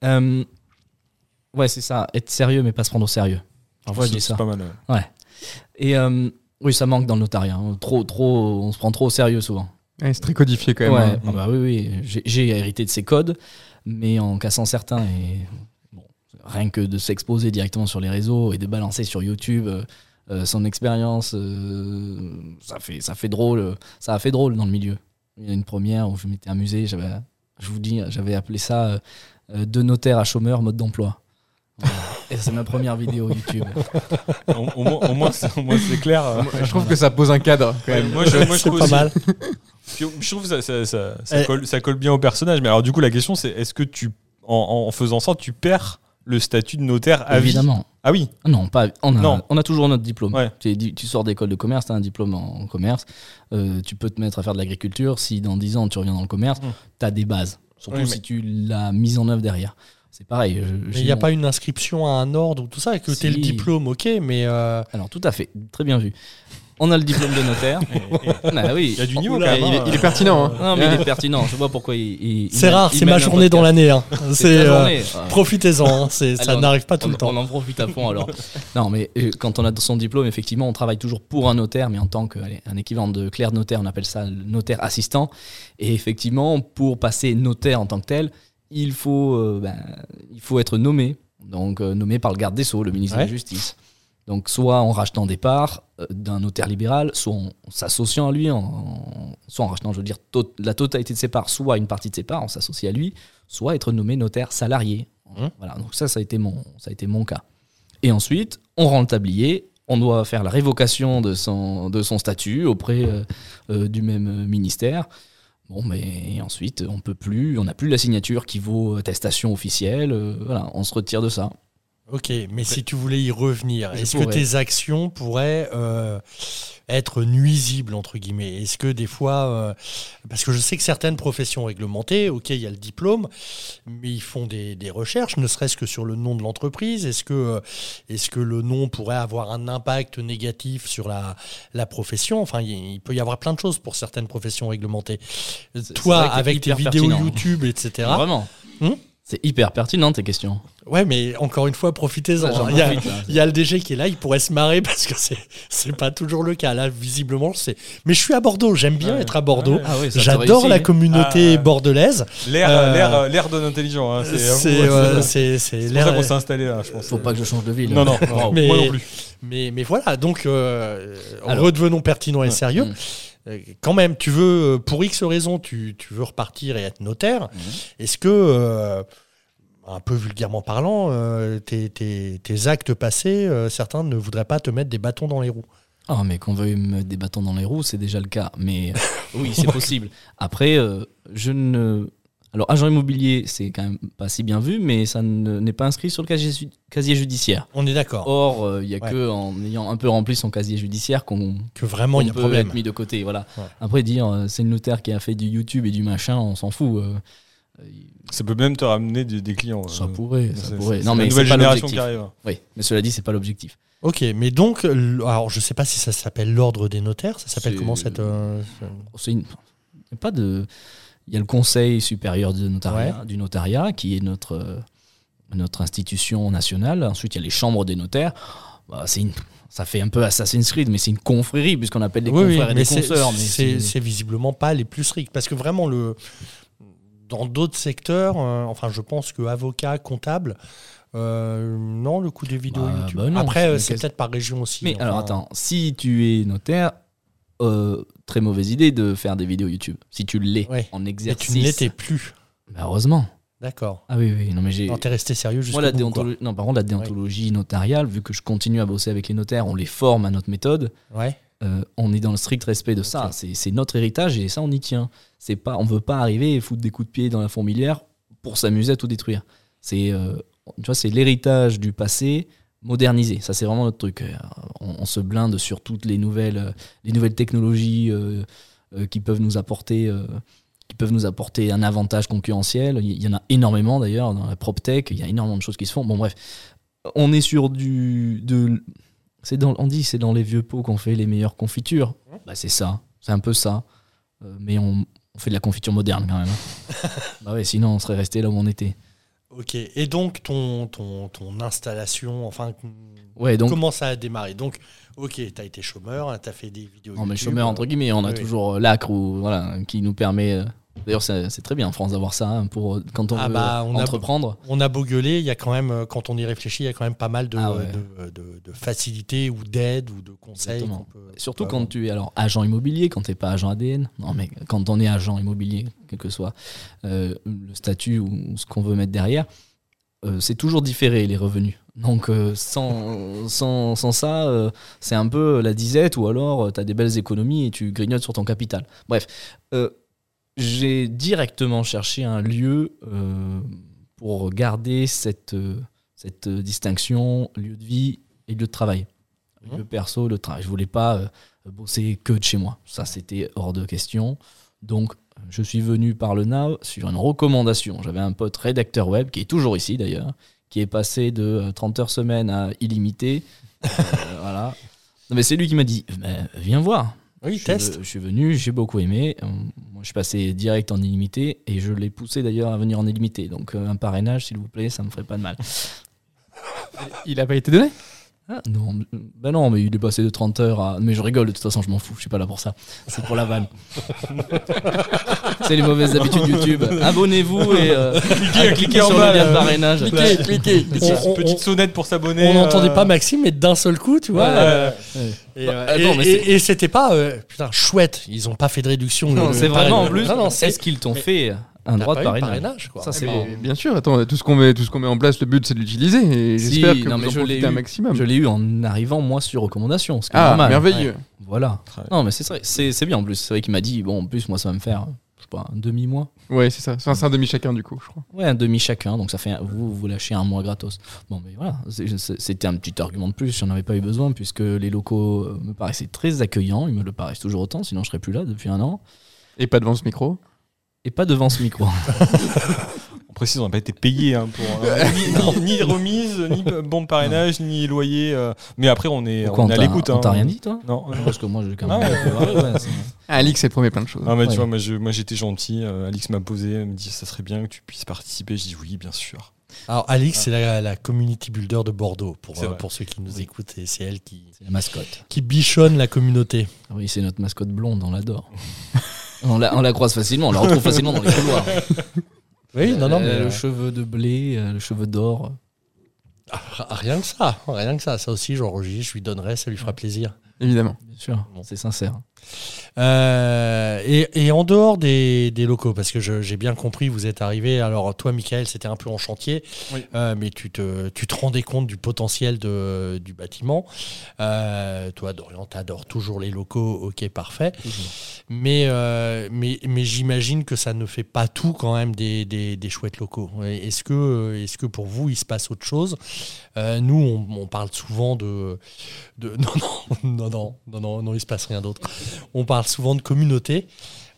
Euh, ouais, c'est ça, être sérieux, mais pas se prendre au sérieux. Parfois, je dis ça. C'est pas mal. Ouais. Et euh, oui, ça manque dans le notariat. Hein. Trop, trop, on se prend trop au sérieux souvent. c'est très codifié quand même. Ouais, hein. ah bah oui, oui. J'ai hérité de ces codes, mais en cassant certains et rien que de s'exposer directement sur les réseaux et de balancer sur YouTube euh, euh, son expérience, euh, ça, fait, ça fait drôle. Ça a fait drôle dans le milieu. Il y a une première où je m'étais amusé. J'avais, je vous dis, j'avais appelé ça de notaire à chômeur mode d'emploi. Et c'est ma première vidéo YouTube. au, moins, c'est clair. je trouve que ça pose un cadre quand même. Moi, je, moi, trouve pas mal. je trouve que ça, ça, eh. colle, ça, colle, bien au personnage. Mais alors, du coup, la question, c'est est-ce que tu, en, en, faisant ça, tu perds le statut de notaire à Évidemment. Ah oui Non, pas, on, a, non. on a toujours notre diplôme. Tu, sors d'école de commerce, tu as un diplôme en, commerce, euh, tu peux te mettre à faire de l'agriculture. Si dans 10 ans tu reviens dans le commerce, mmh. tu as des bases. Surtout si tu l'as mise en œuvre derrière. C'est pareil. il n'y a pas une inscription à un ordre ou tout ça, et que tu es le diplôme, ok, mais. Euh, Alors tout à fait, très bien vu. On a le diplôme de notaire. (laughs) Bah oui. Il y a du niveau. il, est, pertinent. Hein. Non, mais il est (laughs) pertinent. Je vois pourquoi il. c'est rare, c'est ma journée dans l'année. Hein. C'est euh, profitez-en. Hein. ça n'arrive pas tout le temps. On en profite à fond alors. non, mais euh, quand on a son diplôme, effectivement, on travaille toujours pour un notaire, mais en tant qu'un équivalent de clerc notaire, on appelle ça le notaire assistant. Et effectivement, pour passer notaire en tant que tel, il faut, euh, ben, il faut être nommé. Donc nommé par le garde des sceaux, le ministre de la Justice. Donc soit en rachetant des parts euh, d'un notaire libéral, soit en, s'associant à lui, en, soit en rachetant, je veux dire, la totalité de ses parts, soit une partie de ses parts, on s'associe à lui, soit être nommé notaire salarié. Mmh. Voilà, donc ça, ça a, été mon, ça a été mon cas. Et ensuite, on rend le tablier, on doit faire la révocation de son, de son statut auprès euh, euh, du même ministère. Bon, mais ensuite, on peut plus, on n'a plus la signature qui vaut attestation officielle. voilà, on se retire de ça. Ok, mais si tu voulais y revenir, est-ce que tes actions pourraient euh, être nuisibles, entre guillemets? Est-ce que des fois, euh, parce que je sais que certaines professions réglementées, ok, il y a le diplôme, mais ils font des, recherches, ne serait-ce que sur le nom de l'entreprise. Est-ce que, euh, est que le nom pourrait avoir un impact négatif sur la, la profession? Enfin, il, peut y avoir plein de choses pour certaines professions réglementées. Toi, avec tes vidéos YouTube, etc. Vraiment. Hmm? C'est hyper pertinent tes questions. Ouais, mais encore une fois, profitez-en. il, y a le DG qui est là, il pourrait se marrer parce que c'est c'est pas toujours le cas. Là, visiblement, c'est. Mais je suis à Bordeaux. J'aime bien être à Bordeaux. Ah J'adore la communauté ah, bordelaise. L'air euh, l'air euh, l'air donne intelligent. Hein. C'est c'est l'air. qu'on s'est installé là. Je pense. Faut pas que je change de ville. Non non. (laughs) mais, moi non plus. Mais mais voilà. Donc euh, redevenons pertinents et sérieux. Mm. Euh, quand même, tu veux, euh, pour X raisons, tu, veux repartir et être notaire. Mhm. Est-ce que, euh, un peu vulgairement parlant, tes, actes passés, certains ne voudraient pas te mettre des bâtons dans les roues? Ah, mais qu'on veuille me mettre des bâtons dans les roues, c'est déjà le cas. Mais (laughs) oui, c'est possible. Après, je ne alors, agent immobilier, c'est quand même pas si bien vu, mais ça n'est pas inscrit sur le casier, judiciaire. On est d'accord. Or, euh, il n'y a que en ayant un peu rempli son casier judiciaire qu'on que vraiment il y a problème. être mis de côté. Voilà. Après, dire euh, c'est le notaire qui a fait du YouTube et du machin, on s'en fout. Euh, ça peut même te ramener des, clients. Ça pourrait, ça pourrait. Non, mais c'est pas l'objectif. Oui, mais cela dit, c'est pas l'objectif. Ok, mais donc, alors je sais pas si ça s'appelle l'ordre des notaires. Ça s'appelle comment cette C'est une... pas de il y a le Conseil supérieur du notariat, du notariat qui est notre, euh, notre institution nationale. Ensuite, il y a les chambres des notaires. Bah, c'est ça fait un peu Assassin's Creed, mais c'est une confrérie, puisqu'on appelle des confrères et des consoeurs. C'est visiblement pas les plus stricts. Parce que vraiment, le, dans d'autres secteurs, enfin, je pense que avocat, comptable, non, le coût des vidéos bah, YouTube. Bah Après, c'est peut-être par région aussi. Mais alors attends, si tu es notaire, très mauvaise idée de faire des vidéos YouTube. Si tu l'es en exercice. Mais tu ne l'étais plus. Bah, heureusement. D'accord. Ah oui, oui. Non, mais j'ai. t'es resté sérieux Moi, la déontologie. Non, par contre, la déontologie notariale, vu que je continue à bosser avec les notaires, on les forme à notre méthode. Ouais. Euh, on est dans le strict respect de ça. C'est notre héritage et ça, on y tient. C'est pas, on veut pas arriver et foutre des coups de pied dans la fourmilière pour s'amuser à tout détruire. C'est, euh, tu vois, c'est l'héritage du passé modernisé. Ça, c'est vraiment notre truc. Euh, on, se blinde sur toutes les nouvelles, les nouvelles technologies qui peuvent nous apporter qui peuvent nous apporter un avantage concurrentiel. Il y en a énormément d'ailleurs dans la PropTech, il y a énormément de choses qui se font. Bon bref, on est sur du... De, c'est dans, on dit c'est dans les vieux pots qu'on fait les meilleures confitures. Bah, c'est ça, c'est un peu ça. Euh, mais on, fait de la confiture moderne quand même. Hein. (laughs) bah ouais, sinon on serait resté là où on était. Ok, et donc ton, ton, ton installation, enfin, ouais, donc, comment ça a démarré? Donc, ok, tu as été chômeur, tu as fait des vidéos. Non, mais chômeur, entre guillemets, on a toujours euh, l'acre ou, voilà, qui nous permet euh, D'ailleurs, c'est très bien en France d'avoir ça hein, pour euh, quand on ah veut bah, entreprendre. on a beau gueuler, il y a quand même, euh, quand on y réfléchit, il y a quand même pas mal de, ah de, facilités ou d'aides ou de conseils. Surtout quand tu es alors agent immobilier, quand tu n'es pas agent ADN. Non, mais quand on est agent immobilier, quel que soit euh, le statut ou ce qu'on veut mettre derrière, c'est toujours différé les revenus. Donc sans, sans, sans, ça, c'est un peu la disette ou alors tu as des belles économies et tu grignotes sur ton capital. Bref, j'ai directement cherché un lieu euh, pour garder cette, cette distinction lieu de vie et lieu de travail. Mmh. Le perso, le travail. Je voulais pas euh, bosser que de chez moi. Ça, c'était hors de question. Donc, je suis venu par le NAV sur une recommandation. J'avais un pote rédacteur web, qui est toujours ici d'ailleurs, qui est passé de 30 euh, heures semaine à illimité. (laughs) voilà. Non, mais c'est lui qui m'a dit Viens voir. Oui, je test. Suis, je suis venu, j'ai beaucoup aimé. Moi, je suis passé direct en illimité et je l'ai poussé d'ailleurs à venir en illimité. Donc, euh, un parrainage, s'il vous plaît, ça me ferait pas de mal. Il a pas été donné? Ah, non, bah non, mais il est passé de 30 heures à. Mais je rigole, de toute façon, je m'en fous, je suis pas là pour ça. C'est pour la vanne. c'est les mauvaises habitudes YouTube. Abonnez-vous et euh, cliquez, sur le lien de parrainage. Cliquez, cliquez. Petite, sonnette pour s'abonner. On n'entendait euh. pas Maxime, mais d'un seul coup, tu vois. Bah, et, c'était pas. putain, chouette, ils ont pas fait de réduction. Non, c'est vraiment en plus. Est-ce qu'ils t'ont fait un droit de parrainage. Ça, c'est beau. Bien sûr, attends, tout ce qu'on met, tout ce qu'on met en place, le but c'est de l'utiliser. Et j'espère que vous en profitez un maximum. Je l'ai eu en arrivant moi sur recommandation. Ce ah, merveilleux. Voilà. Non, mais c'est c'est bien en plus. C'est vrai qu'il m'a dit bon, en plus moi ça va me faire pas un demi mois. Ouais, c'est ça. C'est un, demi chacun du coup, je crois. Ouais, un demi chacun. Donc ça fait vous vous lâchez un mois gratos. Bon, mais voilà, c'était un petit argument de plus. J'en avais pas eu besoin puisque les locaux euh, me paraissaient très accueillants. Ils me le paraissent toujours autant. Sinon je serais plus là depuis un an. Et pas devant ce micro? Et pas devant ce micro. (laughs) on précise, on n'a pas été payé hein, pour euh, ni, remise, ni (laughs) bon de parrainage, ni loyer. Euh, mais après, on est, on, est à l'écoute. On t'a hein. rien dit, toi? Non. Parce que moi, j'ai quand même. Ah, (laughs) Alix, elle promet plein de choses. Ah, mais tu vois, moi, moi j'étais gentil. Euh, Alix m'a posé, elle me dit ça serait bien que tu puisses participer. Je dis oui, bien sûr. Alors, Alix, c'est la, community builder de Bordeaux, pour, pour ceux qui nous écoutent, et c'est elle qui. la mascotte. Qui bichonne la communauté. Oui, c'est notre mascotte blonde, on l'adore. (laughs) On la, croise facilement, on la retrouve facilement dans les couloirs. Oui, non, non. Euh, le cheveu de blé, euh, le cheveu d'or. Ah, rien que ça, rien que ça. Ça aussi, j'enregistre, je lui donnerai, ça lui fera plaisir. Évidemment. Bien sûr, c'est sincère. Euh, et, en dehors des, locaux, parce que j'ai bien compris, vous êtes arrivé, alors toi Michael, c'était un peu en chantier, euh, mais tu te, tu te rendais compte du potentiel de, du bâtiment. Euh, toi Dorian, t'adores toujours les locaux, ok parfait. Mais, mais, mais j'imagine que ça ne fait pas tout quand même des, des, chouettes locaux. Est-ce que, est -ce que pour vous, il se passe autre chose? Nous, on, parle souvent de... de (laughs) non, non, non, non, non, non, non, il se passe rien d'autre. On parle souvent de communauté.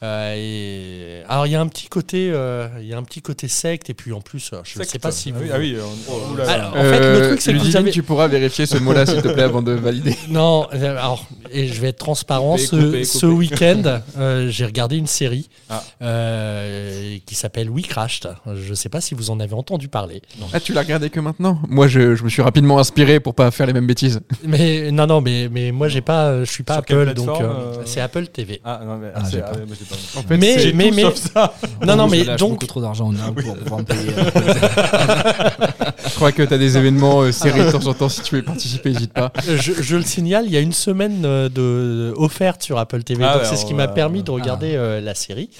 Euh, et... Alors il y a un petit côté, euh, il y a un petit côté secte et puis en plus, euh, je ne sais pas si. Ah oui, ah, en fait, le truc c'est que tu pourras vérifier ce mot-là s'il te plaît avant de valider. (laughs) Non, alors et je vais être transparent. Ce, ce week-end, j'ai regardé une série ah. qui s'appelle We Crashed. Je ne sais pas si vous en avez entendu parler. Ah, tu l'as regardé que maintenant? Moi, je, je, me suis rapidement inspiré pour pas faire les mêmes bêtises. Mais non, non, mais mais moi j'ai pas, je suis pas Apple, donc c'est Apple TV. Ah non, mais En fait, Mais- c'est mais- tout mais- sauf ça. (laughs) Non, non, mais lâche donc, beaucoup trop d'argent au NAO pour pouvoir me payer. euh, (laughs) Je crois que tu as des événements euh, serrés de temps en temps. Si tu veux y participer, n'hésite pas. je, je le signale, il y a une semaine euh, de, offerte sur Apple TV. Ah donc ouais, c'est ce qui m'a permis de regarder euh, la série.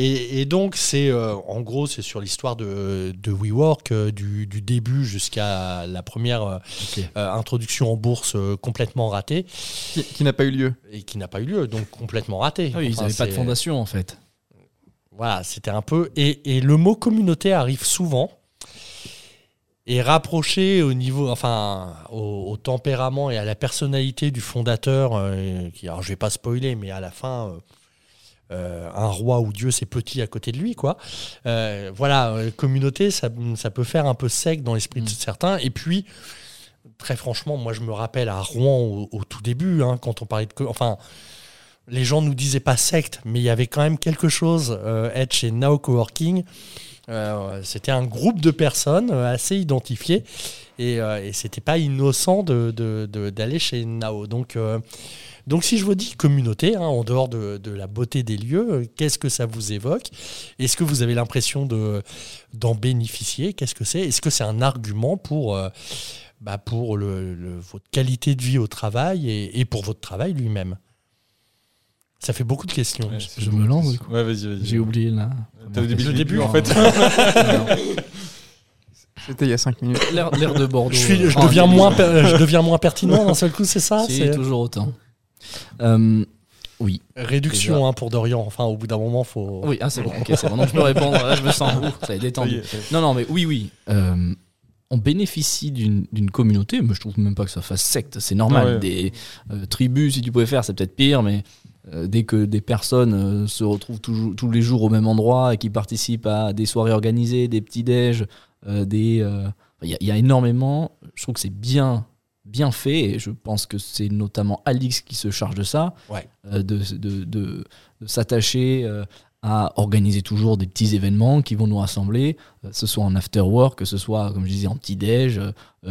Et, et donc, c'est euh, en gros, c'est sur l'histoire de, de WeWork, euh, du, du début jusqu'à la première euh, euh, introduction en bourse euh, complètement ratée Qui, qui n'a pas eu lieu. et qui n'a pas eu lieu, donc complètement ratée. Ah oui, ils n'avaient pas de fondation en fait. Voilà, c'était un peu. Et, et le mot communauté arrive souvent et rapproché au niveau, enfin, au, au tempérament et à la personnalité du fondateur. euh, qui, alors, je vais pas spoiler, mais à la fin, euh, euh, un roi ou Dieu, c'est petit à côté de lui, quoi. Euh, voilà, euh, communauté, ça, ça peut faire un peu sec dans l'esprit de Mm. certains. Et puis. Très franchement, moi je me rappelle à Rouen au, au tout début, hein, quand on parlait de. Enfin, les gens nous disaient pas secte, mais il y avait quand même quelque chose. Euh, être chez Now Coworking, c'était un groupe de personnes assez identifiées et, et c'était pas innocent de- de- de- d'aller chez Now. Donc, donc, si je vous dis communauté, hein, en dehors de, de la beauté des lieux, euh, qu'est-ce que ça vous évoque? Est-ce que vous avez l'impression de- d'en bénéficier? Qu'est-ce que c'est? Est-ce que c'est un argument pour, euh, bah, pour le- le- votre qualité de vie au travail et, et pour votre travail lui-même? Ça fait beaucoup de questions. Ouais, Je me lance, du coup. Ouais, vas-y, vas-y. J'ai oublié là. T'as oublié Le début, en fait. (laughs) C'était il y a 5 minutes. L'air l'air de Bordeaux. Je, suis, euh, je, deviens moins per- je deviens moins pertinent d'un seul coup, c'est ça? Si, C'est toujours autant. Euh, oui. Réduction hein, pour Dorian. Enfin, au bout d'un moment, faut. Oui, ah, c'est bon. Ok, c'est bon. Donc je peux répondre. Là, je me sens. Ouh, ça est détendu. Non, non, mais oui, oui. Euh, on bénéficie d'une communauté, mais je trouve même pas que ça fasse secte. C'est normal. Ouais. Des euh, tribus, si tu pouvais faire, c'est peut-être pire, mais euh, dès que des personnes se retrouvent toujours- tous les jours au même endroit et qui participent à des soirées organisées, des petits-déj, euh, des. Il y, a- il y a énormément. Je trouve que c'est bien, bien fait et je pense que c'est notamment Alix qui se charge de ça, Ouais. euh, de, de, de- de s'attacher euh, à organiser toujours des petits événements qui vont nous rassembler, euh, que ce soit en after work, que ce soit, comme je disais, en petit-déj,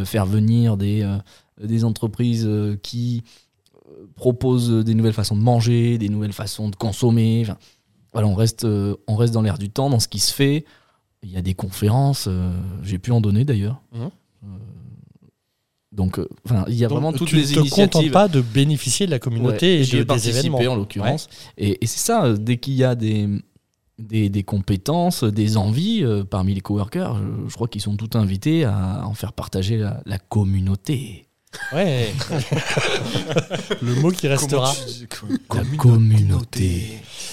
faire venir des, des entreprises qui proposent des nouvelles façons de manger, des nouvelles façons de consommer. Enfin, voilà, on reste, on reste dans l'air du temps, dans ce qui se fait. Il y a des conférences, j'ai pu en donner d'ailleurs. Mhm. Donc, euh, enfin, il y a Donc, vraiment toutes tu les ne te contentes initiatives. pas de bénéficier de la communauté Ouais, et de, des événements. en l'occurrence. Et, et c'est ça, euh, dès qu'il y a des, des, des compétences, des envies euh, parmi les coworkers, je, je crois qu'ils sont tous invités à en faire partager la, la communauté. Ouais. (laughs) Le mot qui restera. La communauté.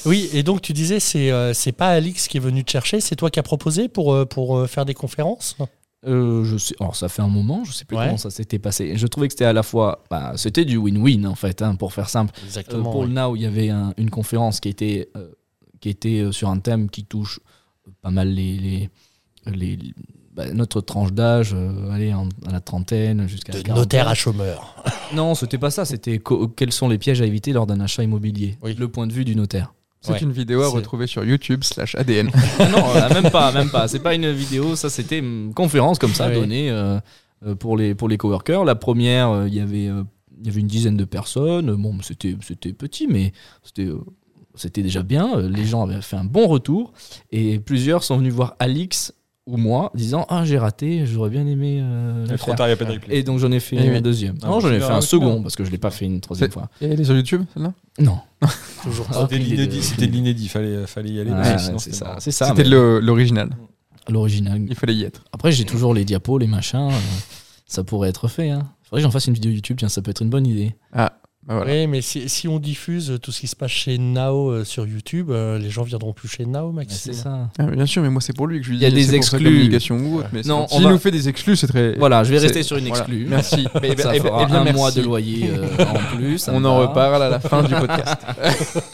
Oui, et donc tu disais, c'est euh, c'est pas Alix qui est venu te chercher, c'est toi qui as proposé pour, euh, pour euh, faire des conférences? Euh, je sais, alors ça fait un moment, je sais plus Ouais. comment ça s'était passé. Je trouvais que c'était à la fois, bah, c'était du win-win en fait, hein, pour faire simple. Euh, Exactement. pour ouais. le Now, il y avait un- une conférence qui était, euh, qui était euh, sur un thème qui touche pas mal les, les, les- bah, notre tranche d'âge, euh, allez, en- à la trentaine jusqu'à De notaire à chômeur. Non, c'était pas ça. C'était quels sont les pièges à éviter lors d'un achat immobilier. Oui. Le point de vue du notaire. C'est Ouais. une vidéo à retrouver sur YouTube slash ADN. (laughs) non, euh, même pas, même pas. C'est pas une vidéo. Ça, c'était une conférence comme ça Oui. donnée euh, euh, pour les pour les coworkers. La première, euh, il y avait euh, il y avait une dizaine de personnes. Bon, c'était c'était petit, mais c'était c'était déjà bien. Les gens avaient fait un bon retour et plusieurs sont venus voir Alix ou moi, disant ah j'ai raté, j'aurais bien aimé euh, le Trop tard, il n'y a pas de replay. Et donc j'en ai fait Eh un oui. deuxième. Ah, non, bon, j'en ai fait un second parce que je l'ai pas fait une troisième fois. Et elle est sur YouTube, celle-là? Non. (laughs) Toujours Ah, pas. C'était de l'inédit, c'était de l'inédit, fallait, fallait y aller. Ouais, parce que ouais, sinon, c'est c'était ça, c'est ça. C'était mais le- l'original. l'original. Il fallait y être. Après, j'ai toujours les diapos, les machins. euh, ça pourrait être fait. Hein. Faudrait que j'en fasse une vidéo YouTube. Tiens, ça peut être une bonne idée. Bah voilà. Oui, mais si, si on diffuse tout ce qui se passe chez Nao euh, sur YouTube, euh, les gens viendront plus chez Nao, Maxime. c'est ça. Ah, bien sûr, mais moi c'est pour lui que je lui Il y a dis, des exclus. ou autre. Mais Non, on va- nous fait des exclus, c'est très. Voilà, je vais rester sur une voilà. exclue. Merci. (laughs) Eh ben, ça eh ben, fera eh bien, un merci. mois de loyer euh, en plus. On en va. reparle à la fin du podcast. (laughs)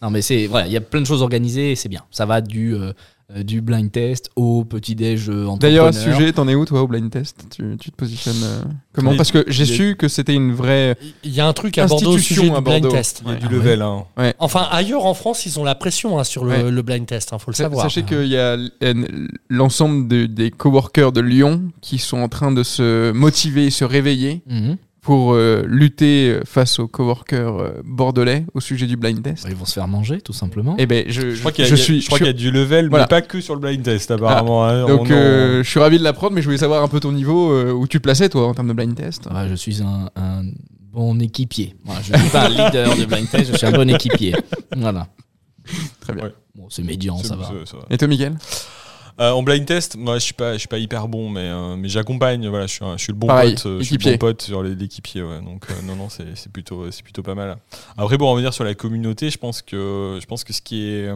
Non, mais c'est voilà, il y a plein de choses organisées et c'est bien. Ça va du euh, du blind test au petit déj euh, D'ailleurs, à ce sujet, t'en es où toi au blind test? Tu, tu te positionnes euh, comment? Parce que j'ai su que c'était une vraie. Il y a un truc à Bordeaux au sujet du blind test. Il y a du Ouais. level. Hein. Enfin, ailleurs en France, ils ont la pression hein, sur le, Ouais. le blind test, il faut le Sa- savoir. Sachez qu'il y a l'ensemble de- des coworkers de Lyon qui sont en train de se motiver et se réveiller Mhm. Pour euh, lutter face aux coworkers euh, bordelais au sujet du blind test. Ils vont se faire manger, tout simplement. Eh ben, je, je crois qu'il y, y, a du level, mais pas que sur le blind test, apparemment. Ah, hein. donc, je suis ravi de l'apprendre, mais je voulais savoir un peu ton niveau, où tu plaçais, toi, en termes de blind test. Ah, je suis un, un bon équipier. je ne suis pas un leader de blind test, je suis un bon équipier. Voilà. (laughs) Très bien. Bon, c'est médian, ça va. ça va. Et toi, Miguel? Euh, en blind test, moi je suis pas, je suis pas hyper bon, mais euh, mais j'accompagne. Voilà, je suis, je suis le bon pote, euh, je suis le bon pote sur l'équipier. Ouais. Donc non non, c'est, plutôt, c'est plutôt pas mal. Après on va dire sur la communauté, je pense que je pense que ce qui est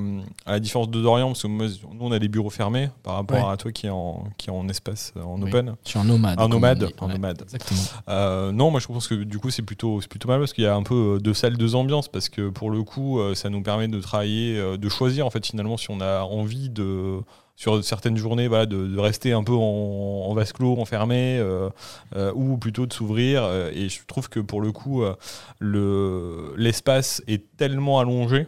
à la différence de Dorian, parce que nous on a les bureaux fermés par rapport à toi qui est en qui est en espace en open. Je suis un nomade. Un nomade, un nomade. Exactement. non, moi je pense que du coup c'est plutôt c'est plutôt mal parce qu'il y a un peu deux salles, deux ambiances parce que pour le coup ça nous permet de travailler, de choisir en fait finalement si on a envie de sur certaines journées voilà, de, rester un peu en, en vase clos, enfermé, euh, euh, ou plutôt de s'ouvrir. Euh, et je trouve que pour le coup, l'espace est tellement allongé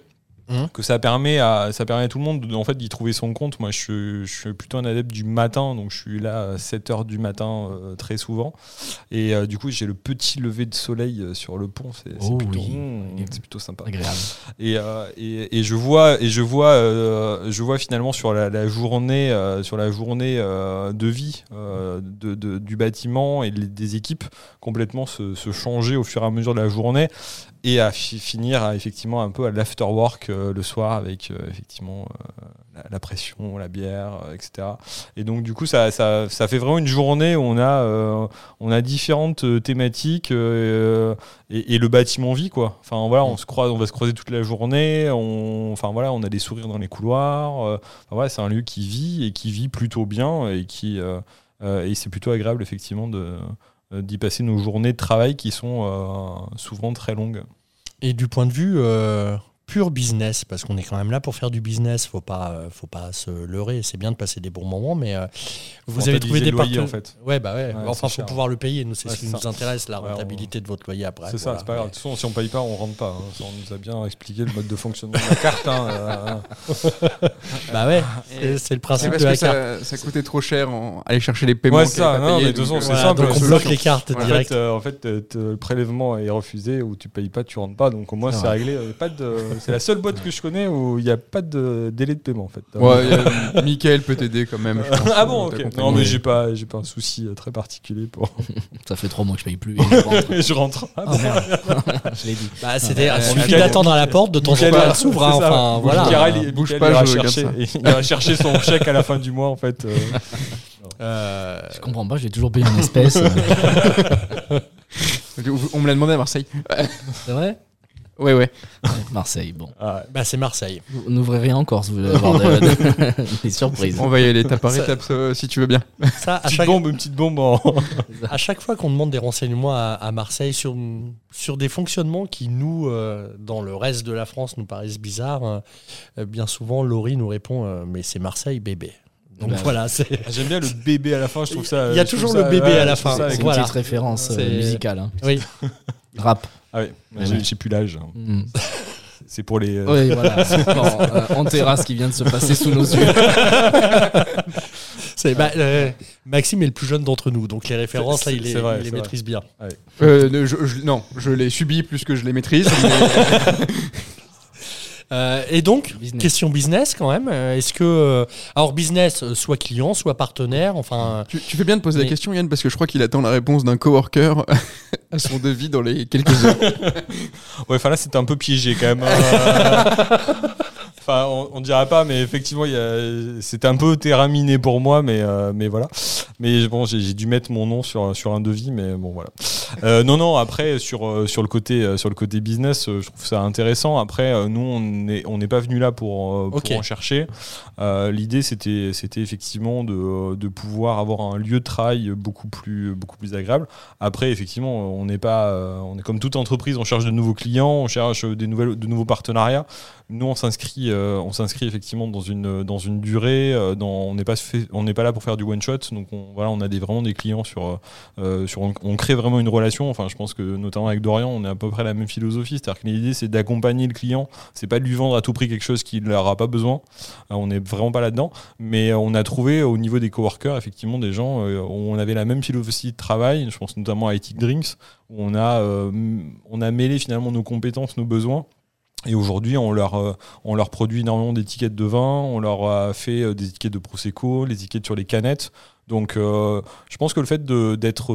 Mmh. que ça permet à ça permet à tout le monde en fait d'y trouver son compte. Moi je, je, suis plutôt un adepte du matin donc je suis là à 7 heures du matin euh, très souvent. Et euh, du coup j'ai le petit lever de soleil euh, sur le pont. C'est oh plutôt, mmh, plutôt sympa. Agréable. Et, et, et, je vois et je vois je vois finalement sur la, journée sur la journée de vie de, de, du bâtiment et des équipes complètement se, se, changer au fur et à mesure de la journée et à finir à, effectivement un peu à l'afterwork euh, le soir avec euh, effectivement euh, la, pression, la bière, etc. Et donc du coup ça, ça, ça, fait vraiment une journée où on a, on a différentes thématiques et, et, le bâtiment vit quoi. Enfin voilà, on se croise, on va se croiser toute la journée. On, enfin voilà, on a des sourires dans les couloirs. Enfin, voilà, c'est un lieu qui vit et qui vit plutôt bien et qui et c'est plutôt agréable effectivement de d'y passer nos journées de travail qui sont souvent très longues. Et du point de vue euh, pur business, parce qu'on est quand même là pour faire du business, faut pas, euh, faut pas se leurrer. C'est bien de passer des bons moments, mais euh, vous avez trouvé des partenaires. En fait. Ouais, bah ouais. enfin, faut pouvoir le payer. Nous, c'est ce qui nous intéresse, la rentabilité de votre loyer après. C'est ça, c'est pas grave. De toute façon, si on paye pas, on rentre pas. Hein. on nous a bien expliqué le mode de fonctionnement de la carte. Hein, (laughs) bah ouais, c'est le principe de la carte. Ça, coûtait trop cher en aller chercher les paiements. Ouais, ça. Non, mais de toute façon, c'est simple. on bloque les cartes direct. En fait, le prélèvement est refusé ou tu payes pas, tu rentres pas. Donc au moins, c'est réglé. Pas de. C'est la seule boîte que je connais où il n'y a pas de délai de paiement en fait. Ouais, Michael peut t'aider quand même. ah bon, ok. Non, mais j'ai pas, j'ai pas un souci euh, très particulier pour. Ça fait trois mois que je paye plus. Et je rentre. (laughs) Ah, (laughs) je l'ai dit. Bah, c'était il suffit d'attendre à la porte, de temps en temps elle s'ouvre. Hein, enfin, voilà. (laughs) il, bouge pas, il chercher, il va chercher son chèque à la fin du mois en fait. Euh. Euh... Je comprends pas, j'ai toujours payé en espèces. On me l'a demandé à Marseille. C'est vrai? Ouais, ouais. (laughs) Marseille, bon. Ah, bah, c'est Marseille. Vous n'ouvrez rien encore si vous voulez avoir (laughs) des, surprises. On va y aller étape par étape si tu veux bien. Ça, à chaque... bombe, une petite bombe. (laughs) à chaque fois qu'on demande des renseignements à, Marseille sur, sur des fonctionnements qui, nous, euh, dans le reste de la France, nous paraissent bizarres, euh, bien souvent, Laurie nous répond euh, Mais c'est Marseille, bébé. Donc voilà, c'est. Ah, (laughs) j'aime bien le bébé à la fin, je trouve ça. Il y a toujours le bébé à la fin. C'est une petite référence musicale. Hein. Oui. (laughs) Rap. Ah oui, j'ai plus l'âge. Mm. (laughs) C'est pour les. Euh, oui, voilà. Euh, en terrasse qui vient de se passer sous nos yeux. Bah, euh, Maxime est le plus jeune d'entre nous, donc les références, là, il, les, les maîtrise bien. non, je les subis plus que je les maîtrise. Euh, et donc, question business quand même. Euh, est-ce que, euh, alors business, soit client, soit partenaire, enfin. Tu, fais bien de poser la question, Yann, parce que je crois qu'il attend la réponse d'un coworker (laughs) à son devis dans les quelques heures. (laughs) ouais, enfin là, c'était un peu piégé quand même. (laughs) Enfin, on, on dira pas, mais effectivement, c'était un peu terraminé pour moi, mais, mais voilà. Mais bon, j'ai dû mettre mon nom sur, sur un devis, mais bon, voilà. Euh, non, non, après, sur, sur, le côté, sur le côté business, je trouve ça intéressant. Après, nous, on n'est on pas venu là pour, pour en chercher. L'idée, c'était effectivement de, de, pouvoir avoir un lieu de travail beaucoup plus, beaucoup plus agréable. Après, effectivement, on n'est pas, on est comme toute entreprise, on cherche de nouveaux clients, on cherche des nouvelles, de nouveaux partenariats. Nous, on s'inscrit on s'inscrit effectivement dans une, dans une durée. Dans, on n'est pas, pas là pour faire du one shot. Donc on, voilà, on a des, vraiment des clients sur, sur on, crée vraiment une relation. Enfin, je pense que notamment avec Dorian, on est à peu près la même philosophie. C'est-à-dire que l'idée, c'est d'accompagner le client. C'est pas de lui vendre à tout prix quelque chose qu'il n'aura pas besoin. on n'est vraiment pas là-dedans. Mais on a trouvé au niveau des coworkers effectivement des gens où on avait la même philosophie de travail. Je pense notamment à Ethic Drinks où on a, on a mêlé finalement nos compétences, nos besoins et aujourd'hui, on leur, euh, on leur produit énormément d'étiquettes de vin, on leur a fait euh, des étiquettes de Prosecco, les étiquettes sur les canettes. Donc, euh, je pense que le fait d'être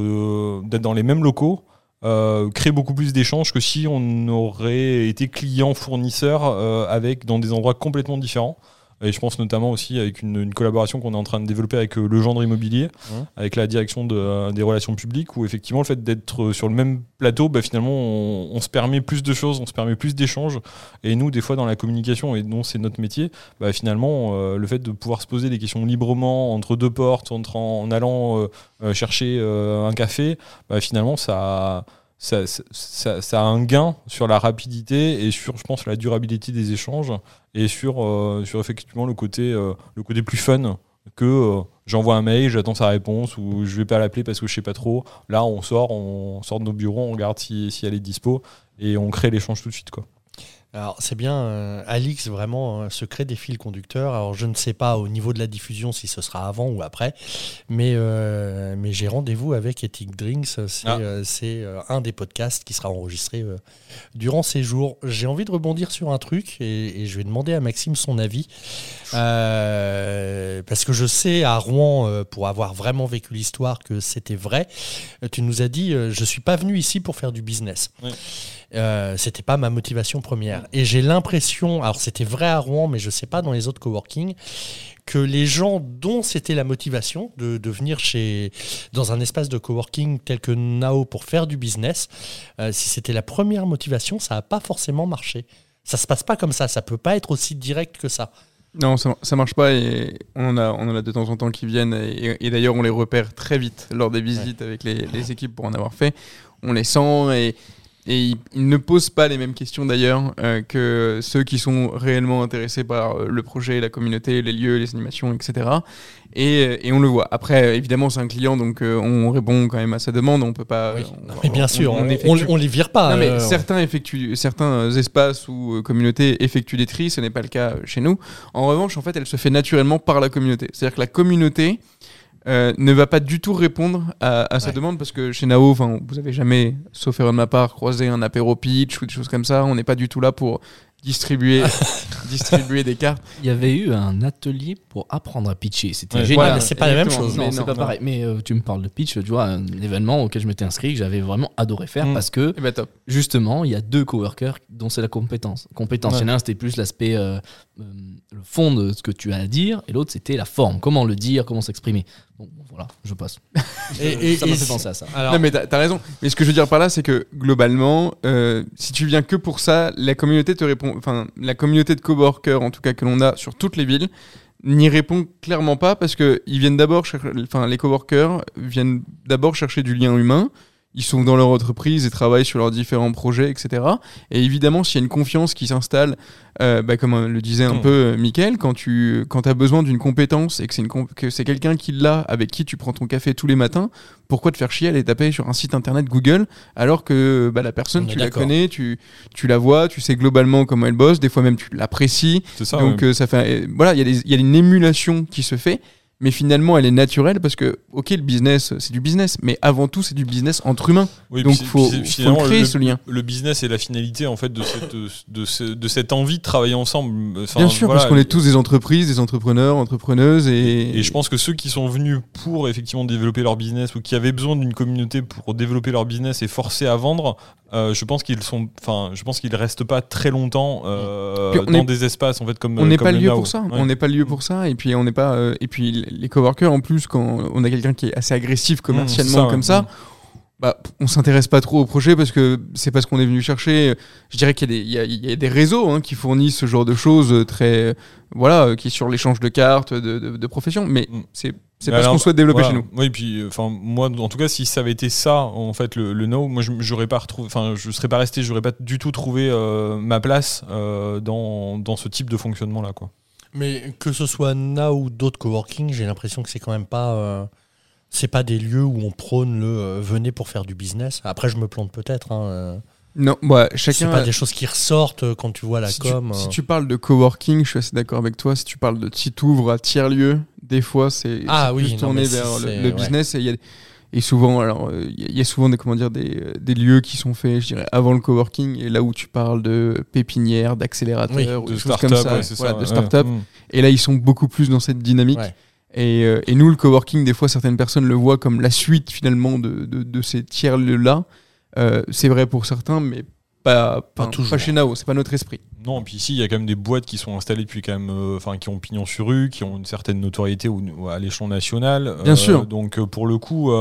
dans les mêmes locaux crée beaucoup plus d'échanges que si on aurait été client-fournisseur dans des endroits complètement différents. Et je pense notamment aussi avec une, collaboration qu'on est en train de développer avec euh, le gendre immobilier, mmh. avec la direction de, euh, des relations publiques, où effectivement le fait d'être euh, sur le même plateau, bah, finalement on, se permet plus de choses, on se permet plus d'échanges. Et nous, des fois dans la communication, et dont c'est notre métier, bah, finalement le fait de pouvoir se poser des questions librement entre deux portes, entre, en, allant chercher un café, bah, finalement ça ça, a un gain sur la rapidité et sur, je pense, la durabilité des échanges et sur, euh, sur effectivement le côté, euh, le côté plus fun que euh, j'envoie un mail, j'attends sa réponse ou je vais pas l'appeler parce que je sais pas trop. Là, on sort, on sort de nos bureaux, on regarde si, si elle est dispo et on crée l'échange tout de suite. Quoi. Alors c'est bien, euh, Alix vraiment euh, se crée des fils conducteurs. Alors je ne sais pas au niveau de la diffusion si ce sera avant ou après, mais, euh, mais j'ai rendez-vous avec Ethic Drinks. C'est ah. un des podcasts qui sera enregistré durant ces jours. J'ai envie de rebondir sur un truc et, je vais demander à Maxime son avis. parce que je sais à Rouen, pour avoir vraiment vécu l'histoire, que c'était vrai. Tu nous as dit, je suis pas venu ici pour faire du business. Euh, c'était pas ma motivation première. Et j'ai l'impression, alors c'était vrai à Rouen, mais je sais pas dans les autres coworking, que les gens dont c'était la motivation de, de, venir chez, dans un espace de coworking tel que Nao pour faire du business, euh, si c'était la première motivation, ça n'a pas forcément marché. Ça se passe pas comme ça, ça peut pas être aussi direct que ça. Non, ça, ça marche pas et on en, a, on en a de temps en temps qui viennent et, d'ailleurs on les repère très vite lors des visites avec les, les, équipes pour en avoir fait. On les sent et et ils, ne posent pas les mêmes questions d'ailleurs euh, que ceux qui sont réellement intéressés par euh, le projet, la communauté, les lieux, les animations, etc. Et, euh, et on le voit. Après, évidemment, c'est un client, donc on répond quand même à sa demande. On peut pas. mais bien sûr, on, on, les vire pas. Non, mais certains effectuent, certains espaces ou communautés effectuent des tris. Ce n'est pas le cas chez nous. En revanche, en fait, elle se fait naturellement par la communauté. C'est-à-dire que la communauté euh, ne va pas du tout répondre à, sa demande parce que chez Nao, vous avez jamais, sauf erreur de ma part, croisé un apéro pitch ou des choses comme ça. On n'est pas du tout là pour distribuer, (laughs) distribuer des cartes. Il y avait eu un atelier pour apprendre à pitcher. C'était génial. c'est pas la même chose. Non, c'est pas pareil. Mais euh, tu me parles de pitch, tu vois, un événement auquel je m'étais inscrit que j'avais vraiment adoré faire mm. parce que eh ben, top. justement, il y a deux coworkers dont c'est la compétence. Compétence. Ouais. c'était plus l'aspect, euh, le fond de ce que tu as à dire, et l'autre c'était la forme, comment le dire, comment s'exprimer. Bon, voilà, je passe. (laughs) et, ça m'a fait penser à ça. Non, mais t'as as raison. Mais ce que je veux dire par là, c'est que globalement, euh, si tu viens que pour ça, la communauté te répond. Enfin, la communauté de coworkers, en tout cas que l'on a sur toutes les villes, n'y répond clairement pas parce que ils viennent d'abord, enfin, les coworkers viennent d'abord chercher du lien humain ils sont dans leur entreprise et travaillent sur leurs différents projets, etc. Et évidemment, s'il y a une confiance qui s'installe, euh, bah, comme le disait un mmh. peu euh, Mickaël, quand tu quand as besoin d'une compétence et que c'est, que c'est quelqu'un qui l'a, avec qui tu prends ton café tous les matins, pourquoi te faire chier à aller taper sur un site internet Google alors que bah, la personne, tu la connais, tu, tu la vois, tu sais globalement comment elle bosse, des fois même tu l'apprécies. Ça, donc euh, ça fait, voilà, il y, y a une émulation qui se fait mais finalement elle est naturelle parce que ok le business c'est du business mais avant tout c'est du business entre humains. Donc il faut, créer ce lien. le business est la finalité en fait de cette, de, de cette envie de travailler ensemble. Bien sûr parce qu'on est tous des entreprises des entrepreneurs entrepreneuses et... et je pense que ceux qui sont venus pour effectivement développer leur business ou qui avaient besoin d'une communauté pour développer leur business et forcer à vendre euh, je pense qu'ils sont, enfin, je pense qu'ils restent pas très longtemps euh, dans des espaces en fait comme. On n'est pas lieu pour ça. On n'est pas lieu pour ça. Et puis on n'est pas. Euh, et puis les coworkers en plus quand on a quelqu'un qui est assez agressif commercialement comme ça. Bah, on s'intéresse pas trop au projet parce que c'est pas ce qu'on est venu chercher. Je dirais qu'il y, y, a des réseaux hein, qui fournissent ce genre de choses très, voilà, qui est sur l'échange de cartes, de, de, de profession, mais mm. c'est C'est pas ce qu'on souhaite développer chez nous. Oui, puis enfin moi, en tout cas, si ça avait été ça, en fait, le, le no, moi, j'aurais pas retrouvé, enfin, je serais pas resté, j'aurais pas du tout trouvé ma place dans, dans ce type de fonctionnement là, quoi. Mais que ce soit Now ou d'autres coworking, j'ai l'impression que c'est quand même pas. Euh, c'est pas des lieux où on prône le euh, venez pour faire du business. Après, je me plante peut-être. Hein, euh. Non, bah, chacun. C'est pas des choses qui ressortent quand tu vois la com. si tu parles de coworking, je suis assez d'accord avec toi. Si tu parles de site ouvre à tiers lieu, des fois c'est ah, oui, plus tourné vers le, business et il y a et souvent, alors, il y a souvent des, comment dire, des, des, lieux qui sont faits, je dirais, avant le coworking, et là où tu parles de pépinières, d'accélérateurs, de start-up, voilà, de start-up. Mm. Et là, ils sont beaucoup plus dans cette dynamique. Et, euh, et, nous, le coworking, des fois, certaines personnes le voient comme la suite finalement de, de, de ces tiers-lieux-là. Euh, c'est vrai pour certains, mais pas, pas, pas chez Nao, c'est pas notre esprit. Non, et puis ici, il y a quand même des boîtes qui sont installées depuis quand même, euh, enfin, qui ont pignon sur rue, qui ont une certaine notoriété à l'échelon national. Bien sûr. Donc, pour le coup,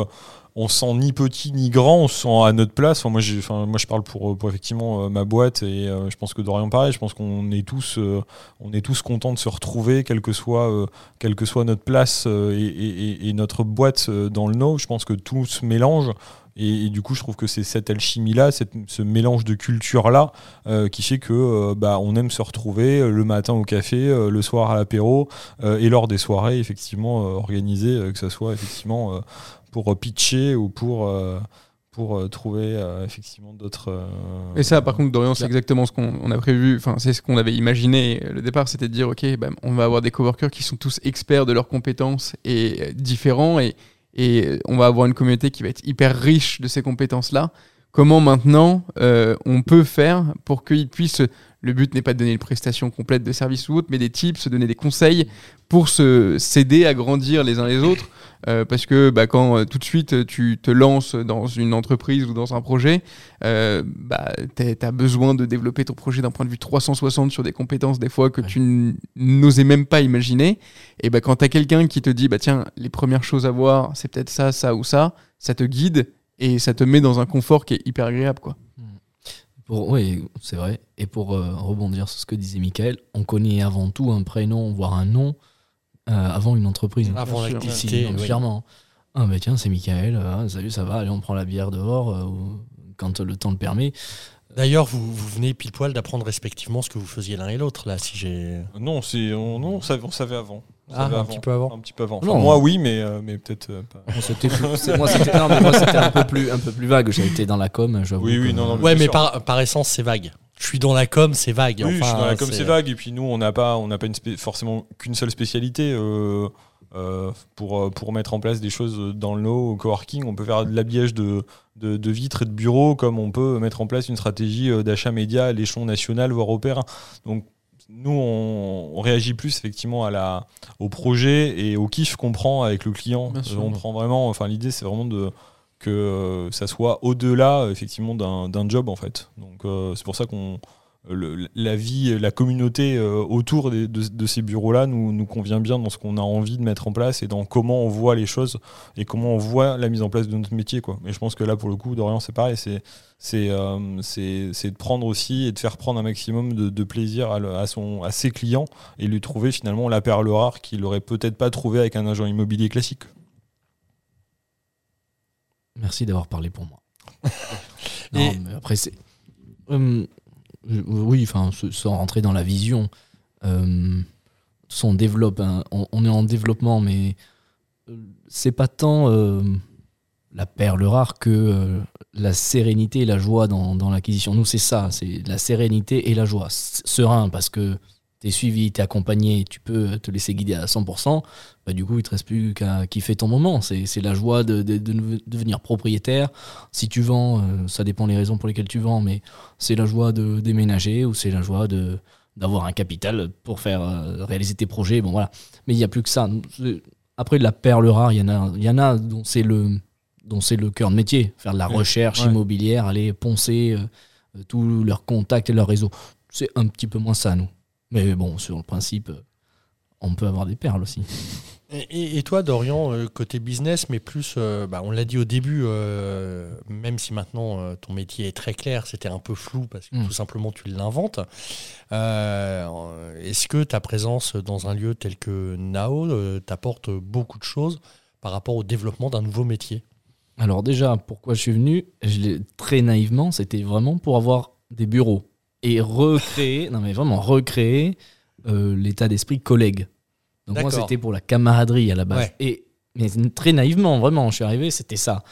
on sent ni petit ni grand, on se sent à notre place. moi, moi, je parle pour, pour effectivement euh, ma boîte et euh, je pense que Dorian pareil. Je pense qu'on est tous, euh, on est tous contents de se retrouver, quelle que soit, quelle que soit notre place et, notre boîte dans le no. Je pense que tout se mélange. Et, du coup, je trouve que c'est cette alchimie-là, ce mélange de culture-là, qui fait que bah, on aime se retrouver le matin au café, le soir à l'apéro, et lors des soirées, effectivement, organisées, que ce soit effectivement pour pitcher ou pour, euh, pour euh, trouver euh, effectivement d'autres. Et ça, par contre, Dorian, c'est exactement ce qu'on a prévu. Enfin, c'est ce qu'on avait imaginé. Le départ, c'était de dire, ok, bah, on va avoir des coworkers qui sont tous experts de leurs compétences et différents, et, et on va avoir une communauté qui va être hyper riche de ces compétences-là. Comment maintenant on peut faire pour qu'ils puissent le but n'est pas de donner une prestation complète de service ou autre, mais des tips, se donner des conseils pour s'aider à grandir les uns les autres. Euh, parce que bah, quand euh, tout de suite tu te lances dans une entreprise ou dans un projet, euh, bah, tu as besoin de développer ton projet d'un point de vue 360 sur des compétences des fois que tu n'osais même pas imaginer. Et bah, quand tu as quelqu'un qui te dit, bah, tiens, les premières choses à voir, c'est peut-être ça, ça ou ça, ça te guide et ça te met dans un confort qui est hyper agréable. quoi. oui, c'est vrai. Et pour rebondir sur ce que disait Michael, on connaît avant tout un prénom, voire un nom, euh, avant une entreprise. Avant l'activité, clairement. Ah bah tiens, c'est Michael, ah, salut, ça va, allez, on prend la bière dehors euh, quand le temps le permet. D'ailleurs, vous, vous, venez pile poil d'apprendre respectivement ce que vous faisiez l'un et l'autre, là, si j'ai... Non, c'est, on, non on, savait, on savait avant. ah, un petit peu avant Un petit peu avant. moi, oui, mais, euh, mais peut-être pas. (laughs) moi, c'était un, peu plus, un peu plus vague. J'ai été dans la com, j'avoue. Oui, oui, non, non. Ouais, mais par, par essence, c'est vague je suis dans la com, c'est vague. Oui, je suis dans la com, c'est vague. Et puis nous, on n'a pas, on n'a pas une forcément qu'une seule spécialité. Euh, euh, pour, euh, pour mettre en place des choses dans le no au coworking, on peut faire de l'habillage de, de, vitres et de bureaux, comme on peut mettre en place une stratégie d'achat média à l'échelon national, voire européen. Donc nous, on, réagit plus effectivement à la, au projet et au kiff qu'on prend avec le client. on prend vraiment, enfin l'idée c'est vraiment de que euh, ça soit au-delà effectivement d'un job en fait. Donc euh, c'est pour ça qu'on la vie, la communauté euh, autour de, ces bureaux-là nous, nous, convient bien dans ce qu'on a envie de mettre en place et dans comment on voit les choses et comment on voit la mise en place de notre métier. Quoi. Et je pense que là, pour le coup, Dorian, c'est pareil. C'est, c'est, de prendre aussi et de faire prendre un maximum de, plaisir à, son, à ses clients et lui trouver finalement la perle rare qu'il n'aurait peut-être pas trouvé avec un agent immobilier classique. Merci d'avoir parlé pour moi. (laughs) non, mais après, c'est. Euh, oui, enfin, sans rentrer dans la vision, euh, on développe, on, est en développement, mais euh, c'est pas tant la perle rare que la sérénité et la joie dans, dans l'acquisition. Nous, c'est ça, c'est la sérénité et la joie. Serein, parce que tu es suivi, tu es accompagné, tu peux te laisser guider à 100%, bah, du coup, il te reste plus qu'à kiffer ton moment. C'est la joie de, devenir propriétaire. Si tu vends, euh, ça dépend les raisons pour lesquelles tu vends, mais c'est la joie de déménager ou c'est la joie de d'avoir un capital pour faire euh, réaliser tes projets. Bon, voilà. Mais il n'y a plus que ça. Après, la perle rare, il y en a, y en a dont c'est le, dont c'est le cœur de métier. Faire de la recherche immobilière, aller poncer euh, tous leurs contacts et leurs réseaux. C'est un petit peu moins ça, nous. Mais bon, sur le principe, on peut avoir des perles aussi. Et, toi, Dorian, euh, côté business, mais plus, euh, bah, on l'a dit au début, euh, même si maintenant ton métier est très clair, c'était un peu flou parce que mm. tout simplement tu l'inventes. Est-ce que ta présence dans un lieu tel que Nao t'apporte beaucoup de choses par rapport au développement d'un nouveau métier? Alors déjà, pourquoi je suis venu? Je Très naïvement, c'était vraiment pour avoir des bureaux et recréer, non mais vraiment recréer l'état d'esprit collègue. Donc moi, c'était pour la camaraderie à la base. Et mais très naïvement, vraiment, je suis arrivé, c'était ça.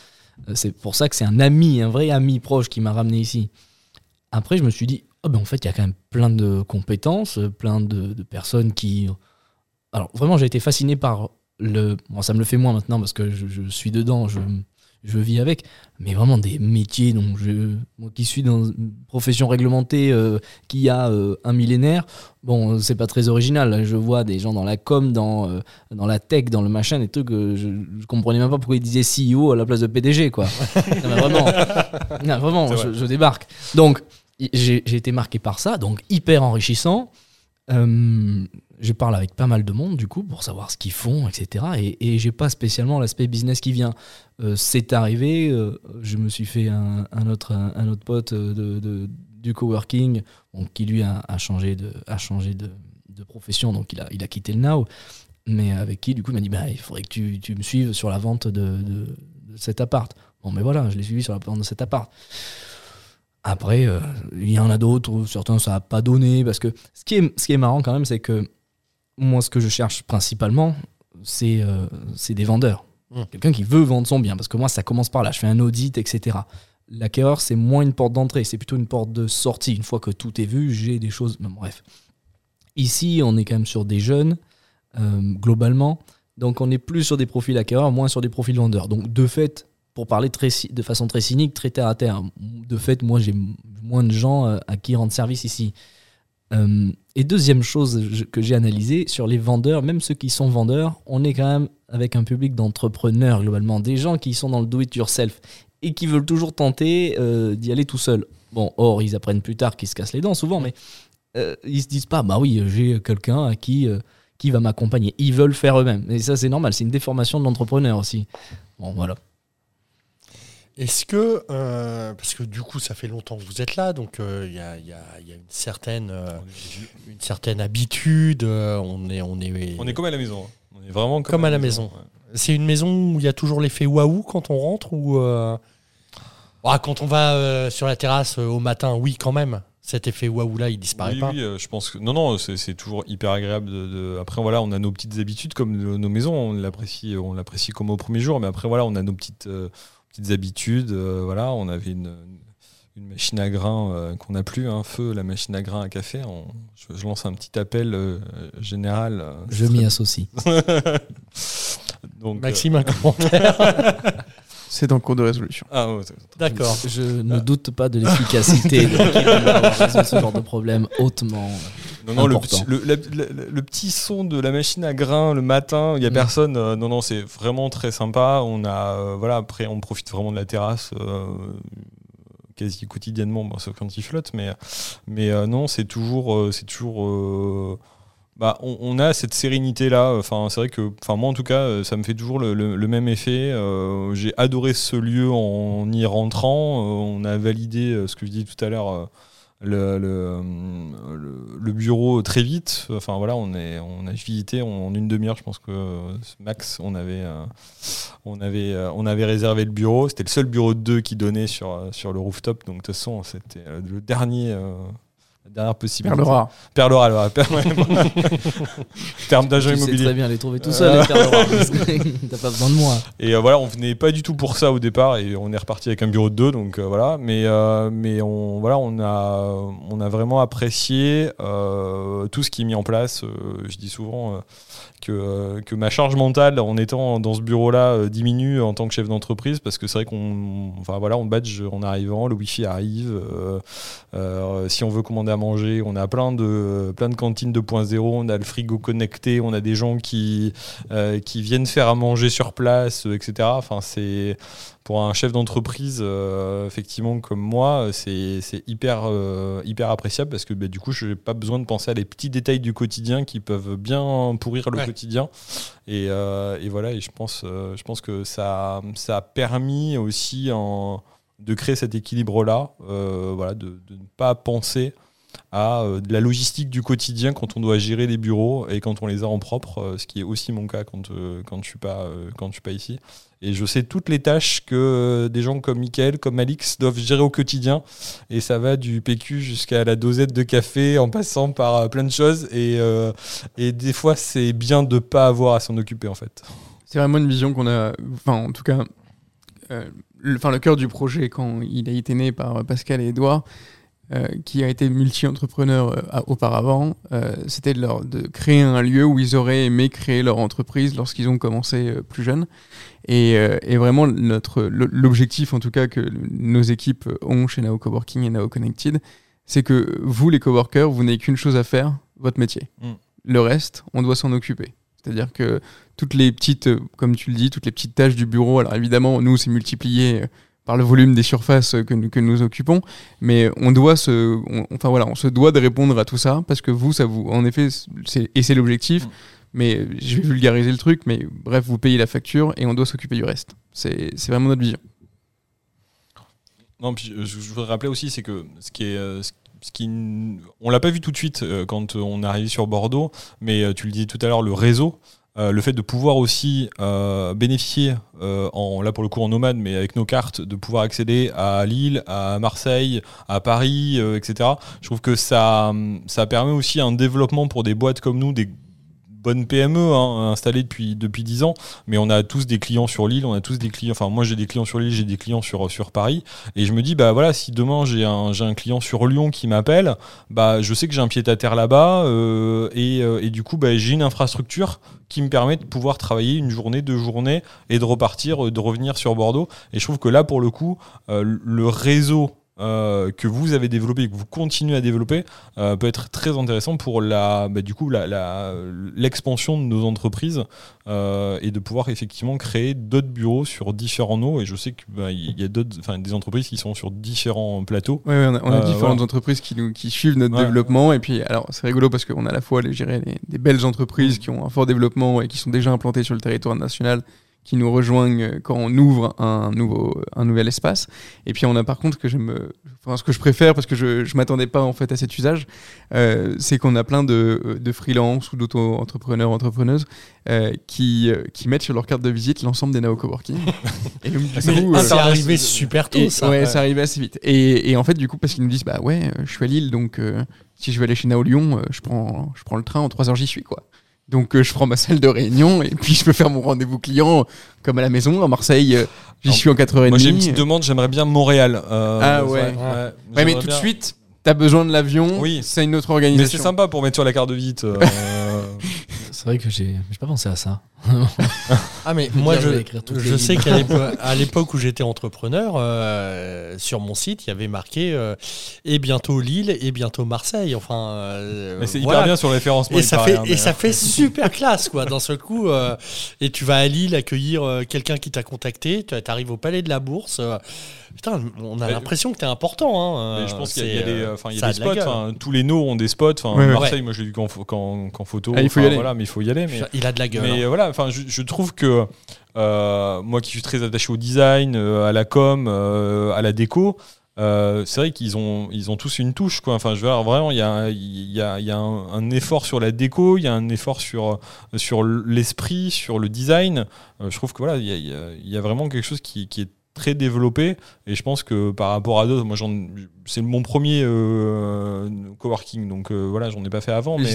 Euh, c'est pour ça que c'est un ami, un vrai ami proche qui m'a ramené ici. Après, je me suis dit, oh ben en fait, il y a quand même plein de compétences, plein de, personnes qui. Alors, vraiment, j'ai été fasciné par le. Bon, ça me le fait moins maintenant parce que je, je suis dedans, je, je vis avec, mais vraiment des métiers dont je, moi qui suis dans une profession réglementée euh, qui a euh, un millénaire, bon, c'est pas très original. Je vois des gens dans la com, dans, euh, dans la tech, dans le machin, des trucs que je, je comprenais même pas pourquoi ils disaient CEO à la place de PDG, quoi. (laughs) vraiment, vraiment je, débarque. Donc, j'ai été marqué par ça, donc hyper enrichissant je parle avec pas mal de monde du coup pour savoir ce qu'ils font, etc. Et, et j'ai pas spécialement l'aspect business qui vient. Euh, c'est arrivé, euh, je me suis fait un, autre, un, autre pote de, du coworking qui lui a, changé, de, a changé de, profession, donc il a, il a quitté le Now, mais avec qui du coup il m'a dit bah, il faudrait que tu, tu, me suives sur la vente de, de, cet appart. Bon, mais voilà, je l'ai suivi sur la vente de cet appart. Après, euh, il y en a d'autres, certains ça n'a pas donné, parce que ce qui est, ce qui est marrant quand même, c'est que moi, ce que je cherche principalement, c'est euh, des vendeurs. Mmh. Quelqu'un qui veut vendre son bien. Parce que moi, ça commence par là. Je fais un audit, etc. L'acquéreur, c'est moins une porte d'entrée, c'est plutôt une porte de sortie. Une fois que tout est vu, j'ai des choses. bref. Ici, on est quand même sur des jeunes, euh, globalement. Donc, on est plus sur des profils acquéreurs, moins sur des profils vendeurs. Donc, de fait, pour parler très, de façon très cynique, très terre à terre, de fait, moi, j'ai moins de gens euh, à qui rendre service ici. Euh, et deuxième chose que j'ai analysé sur les vendeurs, même ceux qui sont vendeurs, on est quand même avec un public d'entrepreneurs globalement, des gens qui sont dans le do-it-yourself et qui veulent toujours tenter euh, d'y aller tout seul. Bon, or, ils apprennent plus tard qu'ils se cassent les dents souvent, mais euh, ils se disent pas, bah oui, j'ai quelqu'un à qui, qui va m'accompagner. Ils veulent faire eux-mêmes. Et ça, c'est normal, c'est une déformation de l'entrepreneur aussi. Bon, voilà. Est-ce que, euh, parce que du coup, ça fait longtemps que vous êtes là, donc euh, il y, a, une, certaine, euh, une certaine habitude. on, est, on, est, on est comme à la maison. Hein. On est vraiment comme, à la maison. C'est une maison où il y a toujours l'effet waouh quand on rentre ou ah, quand on va sur la terrasse au matin, oui, quand même. Cet effet waouh là, il disparaît pas. Oui, je pense que non, non, c'est toujours hyper agréable. De, Après, voilà, on a nos petites habitudes comme nos maisons. On l'apprécie, on l'apprécie comme au premier jour, mais après, voilà, on a nos petites petites habitudes. Euh, voilà, on avait une, une machine à grains euh, qu'on n'a plus, un feu, la machine à grains à café. je, lance un petit appel euh, général. je m'y associe. (laughs) Donc, Maxime, un commentaire (laughs) C'est en cours de résolution. Ah, D'accord. Je ne doute pas de l'efficacité de (laughs) ce genre de problème hautement. Non, non, le petit, le, petit, son de la machine à grains le matin, il n'y a mm. personne. Euh, non, non, c'est vraiment très sympa. On a, euh, voilà, après, on profite vraiment de la terrasse. Euh, quasi quotidiennement, bon, sauf quand il flotte, mais, mais non, c'est toujours, c'est toujours bah, on, a cette sérénité là. Enfin, c'est vrai que, enfin moi en tout cas, ça me fait toujours le, même effet. Euh, j'ai adoré ce lieu en y rentrant. Euh, on a validé ce que je disais tout à l'heure. Le, le, bureau très vite. Enfin voilà, on, est, on a visité en une demi-heure. Je pense que max, on avait, on avait, on avait réservé le bureau. C'était le seul bureau de deux qui donnait sur, sur le rooftop. Donc de toute façon, c'était le dernier dernière possibilité. Perle rare. Perle rare, Terme d'agent immobilier. Très bien les trouver tout seul, les perles (laughs) rares. (laughs) T'as pas besoin de moi. Et euh, voilà, on venait pas du tout pour ça au départ et on est reparti avec un bureau de deux, donc euh, voilà. Mais, euh, mais on, voilà, on, a, on a vraiment apprécié tout ce qui est mis en place. je dis souvent que, que, ma charge mentale en étant dans ce bureau-là diminue en tant que chef d'entreprise parce que c'est vrai qu'on enfin, voilà, on badge en arrivant, le wifi arrive. si on veut commander à manger, on a plein de, plein de cantines 2.0, on a le frigo connecté, on a des gens qui, qui viennent faire à manger sur place, etc. Enfin, c'est pour un chef d'entreprise, effectivement, comme moi, c'est hyper, hyper appréciable parce que bah, du coup, je n'ai pas besoin de penser à les petits détails du quotidien qui peuvent bien pourrir le quotidien. Et, et, voilà, et je pense, je pense que ça, ça a permis aussi en de créer cet équilibre-là, euh, voilà, de, ne pas penser à euh, la logistique du quotidien quand on doit gérer les bureaux et quand on les a en propre, euh, ce qui est aussi mon cas quand, quand je ne suis, suis pas ici. Et je sais toutes les tâches que des gens comme Michael, comme Alix doivent gérer au quotidien. Et ça va du PQ jusqu'à la dosette de café en passant par plein de choses. Et, et des fois, c'est bien de ne pas avoir à s'en occuper en fait. C'est vraiment une vision qu'on a, enfin en tout cas, enfin, le cœur du projet, quand il a été né par Pascal et Edouard, euh, qui a été multi-entrepreneur euh, auparavant, euh, c'était de, de, créer un lieu où ils auraient aimé créer leur entreprise lorsqu'ils ont commencé plus jeunes. Et, et vraiment, notre, l'objectif, en tout cas, que nos équipes ont chez Nao Coworking et Nao Connected, c'est que vous, les coworkers, vous n'avez qu'une chose à faire, votre métier. Mm. Le reste, on doit s'en occuper. C'est-à-dire que toutes les petites, comme tu le dis, toutes les petites tâches du bureau, alors évidemment, nous, c'est multiplié par le volume des surfaces que, nous, que nous occupons, mais on doit se, enfin voilà, on se doit de répondre à tout ça parce que vous, ça vous, en effet, et c'est l'objectif. Mm. Mais je vais vulgariser le truc, mais bref, vous payez la facture et on doit s'occuper du reste. C'est vraiment notre vision. Non, puis je, voudrais rappeler aussi, c'est que ce qui est, euh, ce qui, on l'a pas vu tout de suite euh, quand on est arrivé sur Bordeaux, mais euh, tu le disais tout à l'heure, le réseau. Euh, le fait de pouvoir aussi bénéficier, en, là pour le coup en nomade, mais avec nos cartes, de pouvoir accéder à Lille, à Marseille, à Paris, etc. Je trouve que ça, ça permet aussi un développement pour des boîtes comme nous, bonne PME hein, installée depuis depuis 10 ans, mais on a tous des clients sur l'île, on a tous des clients. Enfin, moi j'ai des clients sur l'île, j'ai des clients sur sur Paris, et je me dis bah voilà, si demain j'ai un j'ai un client sur Lyon qui m'appelle, bah je sais que j'ai un pied à terre là-bas, euh, et, euh, et, du coup bah j'ai une infrastructure qui me permet de pouvoir travailler une journée, deux journées, et de repartir, euh, de revenir sur Bordeaux. Et je trouve que là pour le coup, le réseau euh, que vous avez développé et que vous continuez à développer euh, peut être très intéressant pour la, bah, du coup, l'expansion la, de nos entreprises euh, et de pouvoir effectivement créer d'autres bureaux sur différents noms. Et je sais qu'il bah, y a d'autres, des entreprises qui sont sur différents plateaux. Oui, on a, différentes entreprises qui, nous, qui suivent notre développement. Et puis, alors, c'est rigolo parce qu'on a à la fois les, des belles entreprises qui ont un fort développement et qui sont déjà implantées sur le territoire national qui nous rejoignent quand on ouvre un, nouveau, un nouvel espace. Et puis on a par contre que j'aime, enfin, ce que je préfère parce que je ne m'attendais pas en fait à cet usage, euh, c'est qu'on a plein de, de freelance ou d'auto-entrepreneurs, entrepreneuses euh, qui, euh, qui mettent sur leur carte de visite l'ensemble des Nao Coworking. (laughs) et c'est arrivé super tôt ça. Ouais, c'est arrivé assez vite. Et, et, en fait du coup parce qu'ils nous disent bah ouais, je suis à Lille donc si je veux aller chez Nao Lyon, je prends, je prends le train en 3 heures j'y suis quoi. Donc euh, je prends ma salle de réunion et puis je peux faire mon rendez-vous client comme à la maison à Marseille. Euh, j'y suis en 4h30. Moi j'ai une petite demande, j'aimerais bien Montréal. Euh, ah ouais. ouais, mais tout de suite, t'as besoin de l'avion. Oui. C'est une autre organisation. Mais c'est sympa pour mettre sur la carte de visite. (laughs) c'est vrai que j'ai pas pensé à ça. (laughs) ah mais moi je, je sais qu'à l'époque où j'étais entrepreneur, euh, sur mon site il y avait marqué euh, et bientôt Lille et bientôt Marseille. Enfin, euh, mais c'est hyper bien sur le référencement. Et ça fait hein, et ça (laughs) fait super classe quoi. Dans ce coup, et tu vas à Lille accueillir quelqu'un qui t'a contacté, tu arrives au Palais de la Bourse. Putain, on a l'impression que t'es important. Hein. je pense qu'il y a, des, y a des spots. tous les noms ont des spots. Marseille, moi je l'ai vu qu'en photo. Ah, il faut y aller. Voilà, mais il faut y aller. Mais... Il a de la gueule. Mais hein. voilà, enfin, je, trouve que euh, moi qui suis très attaché au design, euh, à la com, euh, à la déco, c'est vrai qu'ils ont, ils ont tous une touche. Quoi. Enfin, je veux dire, vraiment, il y a, y a, y a un, effort sur la déco, il y a un effort sur, sur l'esprit, sur le design. je trouve que voilà, il y a, y a, vraiment quelque chose qui, qui est très développé. Et je pense que par rapport à d'autres moi c'est mon premier euh, coworking. Donc euh, voilà j'en ai pas fait avant mais,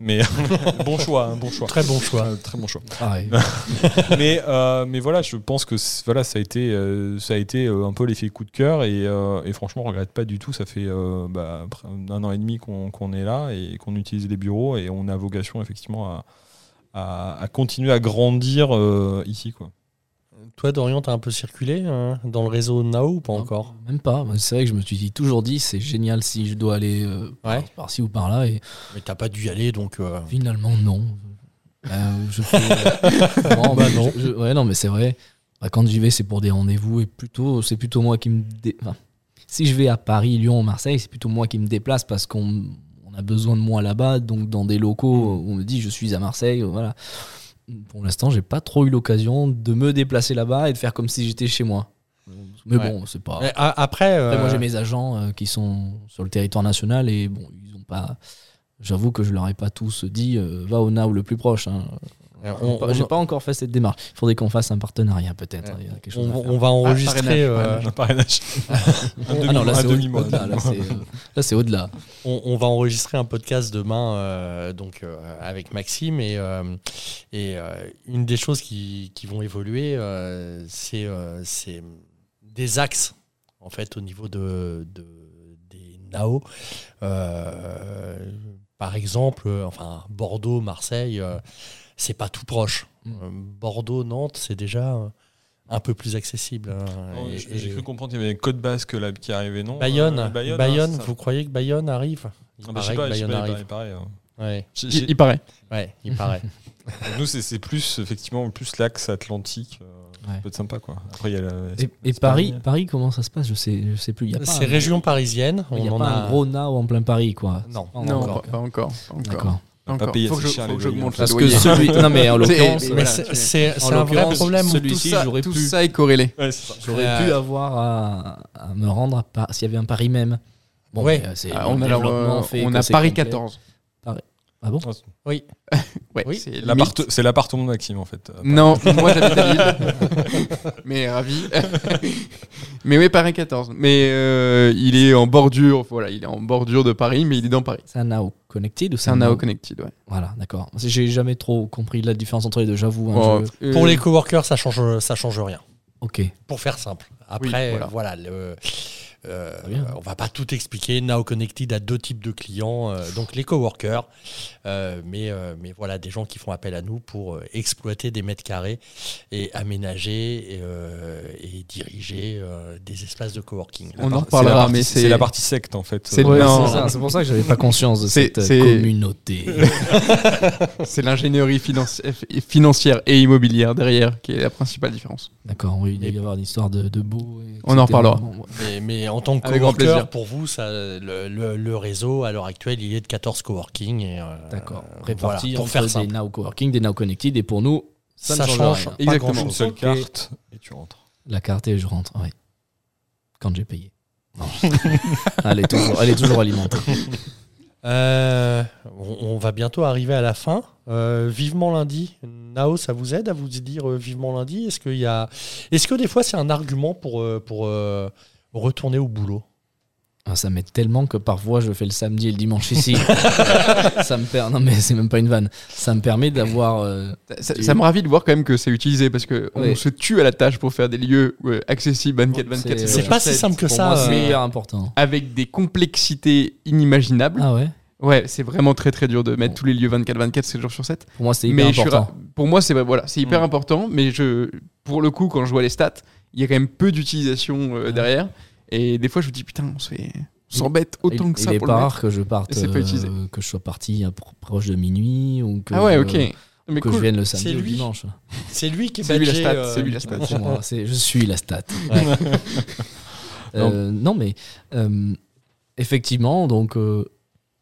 mais (laughs) bon choix hein, bon choix. Très bon choix. Euh, très bon choix. (laughs) Mais mais voilà je pense que voilà ça a été ça a été un peu l'effet coup de cœur. Et, et, franchement on regrette pas du tout. Ça fait bah, un an et demi qu'on est là et qu'on utilise les bureaux. Et on a vocation effectivement à, à, à continuer à grandir ici quoi Toi, Dorian, t'as un peu circulé hein, dans le réseau Nao ou pas encore Même pas. C'est vrai que je me suis toujours dit, c'est génial si je dois aller euh, par-ci ou par-là. Et... Mais t'as pas dû y aller, donc. Euh, Finalement, non. (laughs) je non, bah, non. ouais, non, mais c'est vrai. Bah, quand j'y vais, c'est pour des rendez-vous et plutôt, c'est plutôt moi qui me. si je vais à Paris, Lyon, Marseille, c'est plutôt moi qui me déplace parce qu'on a besoin de moi là-bas, donc dans des locaux, mm. on me dit je suis à Marseille, voilà. Pour l'instant, j'ai pas trop eu l'occasion de me déplacer là-bas et de faire comme si j'étais chez moi. Mais bon, c'est pas. après, moi j'ai euh, mes agents euh, qui sont sur le territoire national et bon, ils ont pas. J'avoue que je leur ai pas tous dit euh, va au NAO le plus proche. Hein. On, J'ai pas encore fait cette démarche. Il faudrait qu'on fasse un partenariat peut-être. On, va enregistrer. Euh, (laughs) un parrainage. là, c'est au-delà. On, va enregistrer un podcast demain euh, donc, euh, avec Maxime. Et, et une des choses qui, qui vont évoluer, c'est des axes en fait, au niveau de, de des NAO. par exemple, enfin, Bordeaux, Marseille c'est pas tout proche. Mm. Euh, Bordeaux, Nantes, c'est déjà euh, un peu plus accessible. Hein. Oh, j'ai cru comprendre qu'il y avait Côte Basque là, qui arrivait, non? Bayonne, euh, Bayonne, hein, vous croyez que Bayonne arrive? Il, paraît que Bayonne arrive. Il paraît. Il, paraît. Ouais, il paraît. (laughs) Nous, c'est plus effectivement plus l'axe atlantique. Ça peut être sympa quoi. Après, y a et, Paris, Paris, comment ça se passe? Je sais, je sais plus. C'est région parisienne. Il n'y a pas un gros nao en plein Paris quoi. Non, non, encore. Pas, encore. Pas payer faut que j'augmente Parce que celui. Non, mais en (laughs) l'occurrence. C'est un vrai problème. Celui-ci, j'aurais pu. Tout ça est corrélé. J'aurais pu avoir à me rendre s'il y avait un Paris même. Bon, ouais. Ah, on, a, Paris 14. Ah bon Oui. (laughs) ouais, oui. C'est l'appartement de Maxime en fait. Non, moi j'habite à Lille. (laughs) mais ravi. (laughs) mais oui, Paris 14. Mais euh, il est en bordure, voilà, il est en bordure de Paris, mais il est dans Paris. C'est un Nao Connected ou c'est un Nao Connected, ouais. Voilà, d'accord. J'ai jamais trop compris la différence entre les deux, j'avoue. Hein, euh, Pour les coworkers, ça change, ça change rien. Ok. Pour faire simple. Après, voilà, voilà le euh, on va pas tout expliquer. Now Connected a deux types de clients, euh, donc les coworkers, euh, mais, mais voilà, des gens qui font appel à nous pour exploiter des mètres carrés et aménager et, diriger des espaces de coworking. On en parlera, mais c'est la partie secte en fait. C'est pour ça que j'avais pas conscience de cette communauté. (laughs) c'est l'ingénierie financière et immobilière derrière qui est la principale différence. D'accord, oui, il doit y avoir une histoire de, de beau. On en reparlera. Mais, mais en tant que coworker, pour vous, ça, le, réseau, à l'heure actuelle, il est de 14 coworking. Euh, D'accord. Répartis pour faire des now coworking, des now connected. Et pour nous, ça, change, Exactement. Une seule carte et tu rentres. La carte et je rentre, oui. Quand j'ai payé. (laughs) elle, est toujours, elle est toujours alimentée. (laughs) Euh, on, va bientôt arriver à la fin. Euh, vivement lundi. Nao, ça vous aide à vous dire vivement lundi? Est-ce qu'il y a... Est-ce que des fois c'est un argument pour, pour retourner au boulot? Ça m'aide tellement que parfois je fais le samedi et le dimanche ici. (laughs) ça me permet, non mais c'est même pas une vanne. Ça me permet d'avoir. Euh, ça, me ravit de voir quand même que c'est utilisé parce que on se tue à la tâche pour faire des lieux accessibles 24-24. C'est pas si simple que ça. C'est euh, important. Avec des complexités inimaginables. Ah ouais. Ouais, c'est vraiment très très dur de mettre tous les lieux 24-24, 7 jours sur 7. Pour moi, c'est hyper important. Pour moi, c'est voilà, c'est hyper mm. important, mais je, pour le coup, quand je vois les stats, il y a quand même peu d'utilisation euh, derrière. Et des fois, je me dis, putain, on s'embête autant que ça. Il est pas rare que je parte, euh, que je sois parti proche de minuit ou que, ah ouais, ok. Mais que je vienne le samedi ou le dimanche. C'est lui qui est, C'est lui la stat. Euh, c'est lui la stat. Moi, (laughs) je suis la stat. (laughs) Euh, non. mais effectivement, donc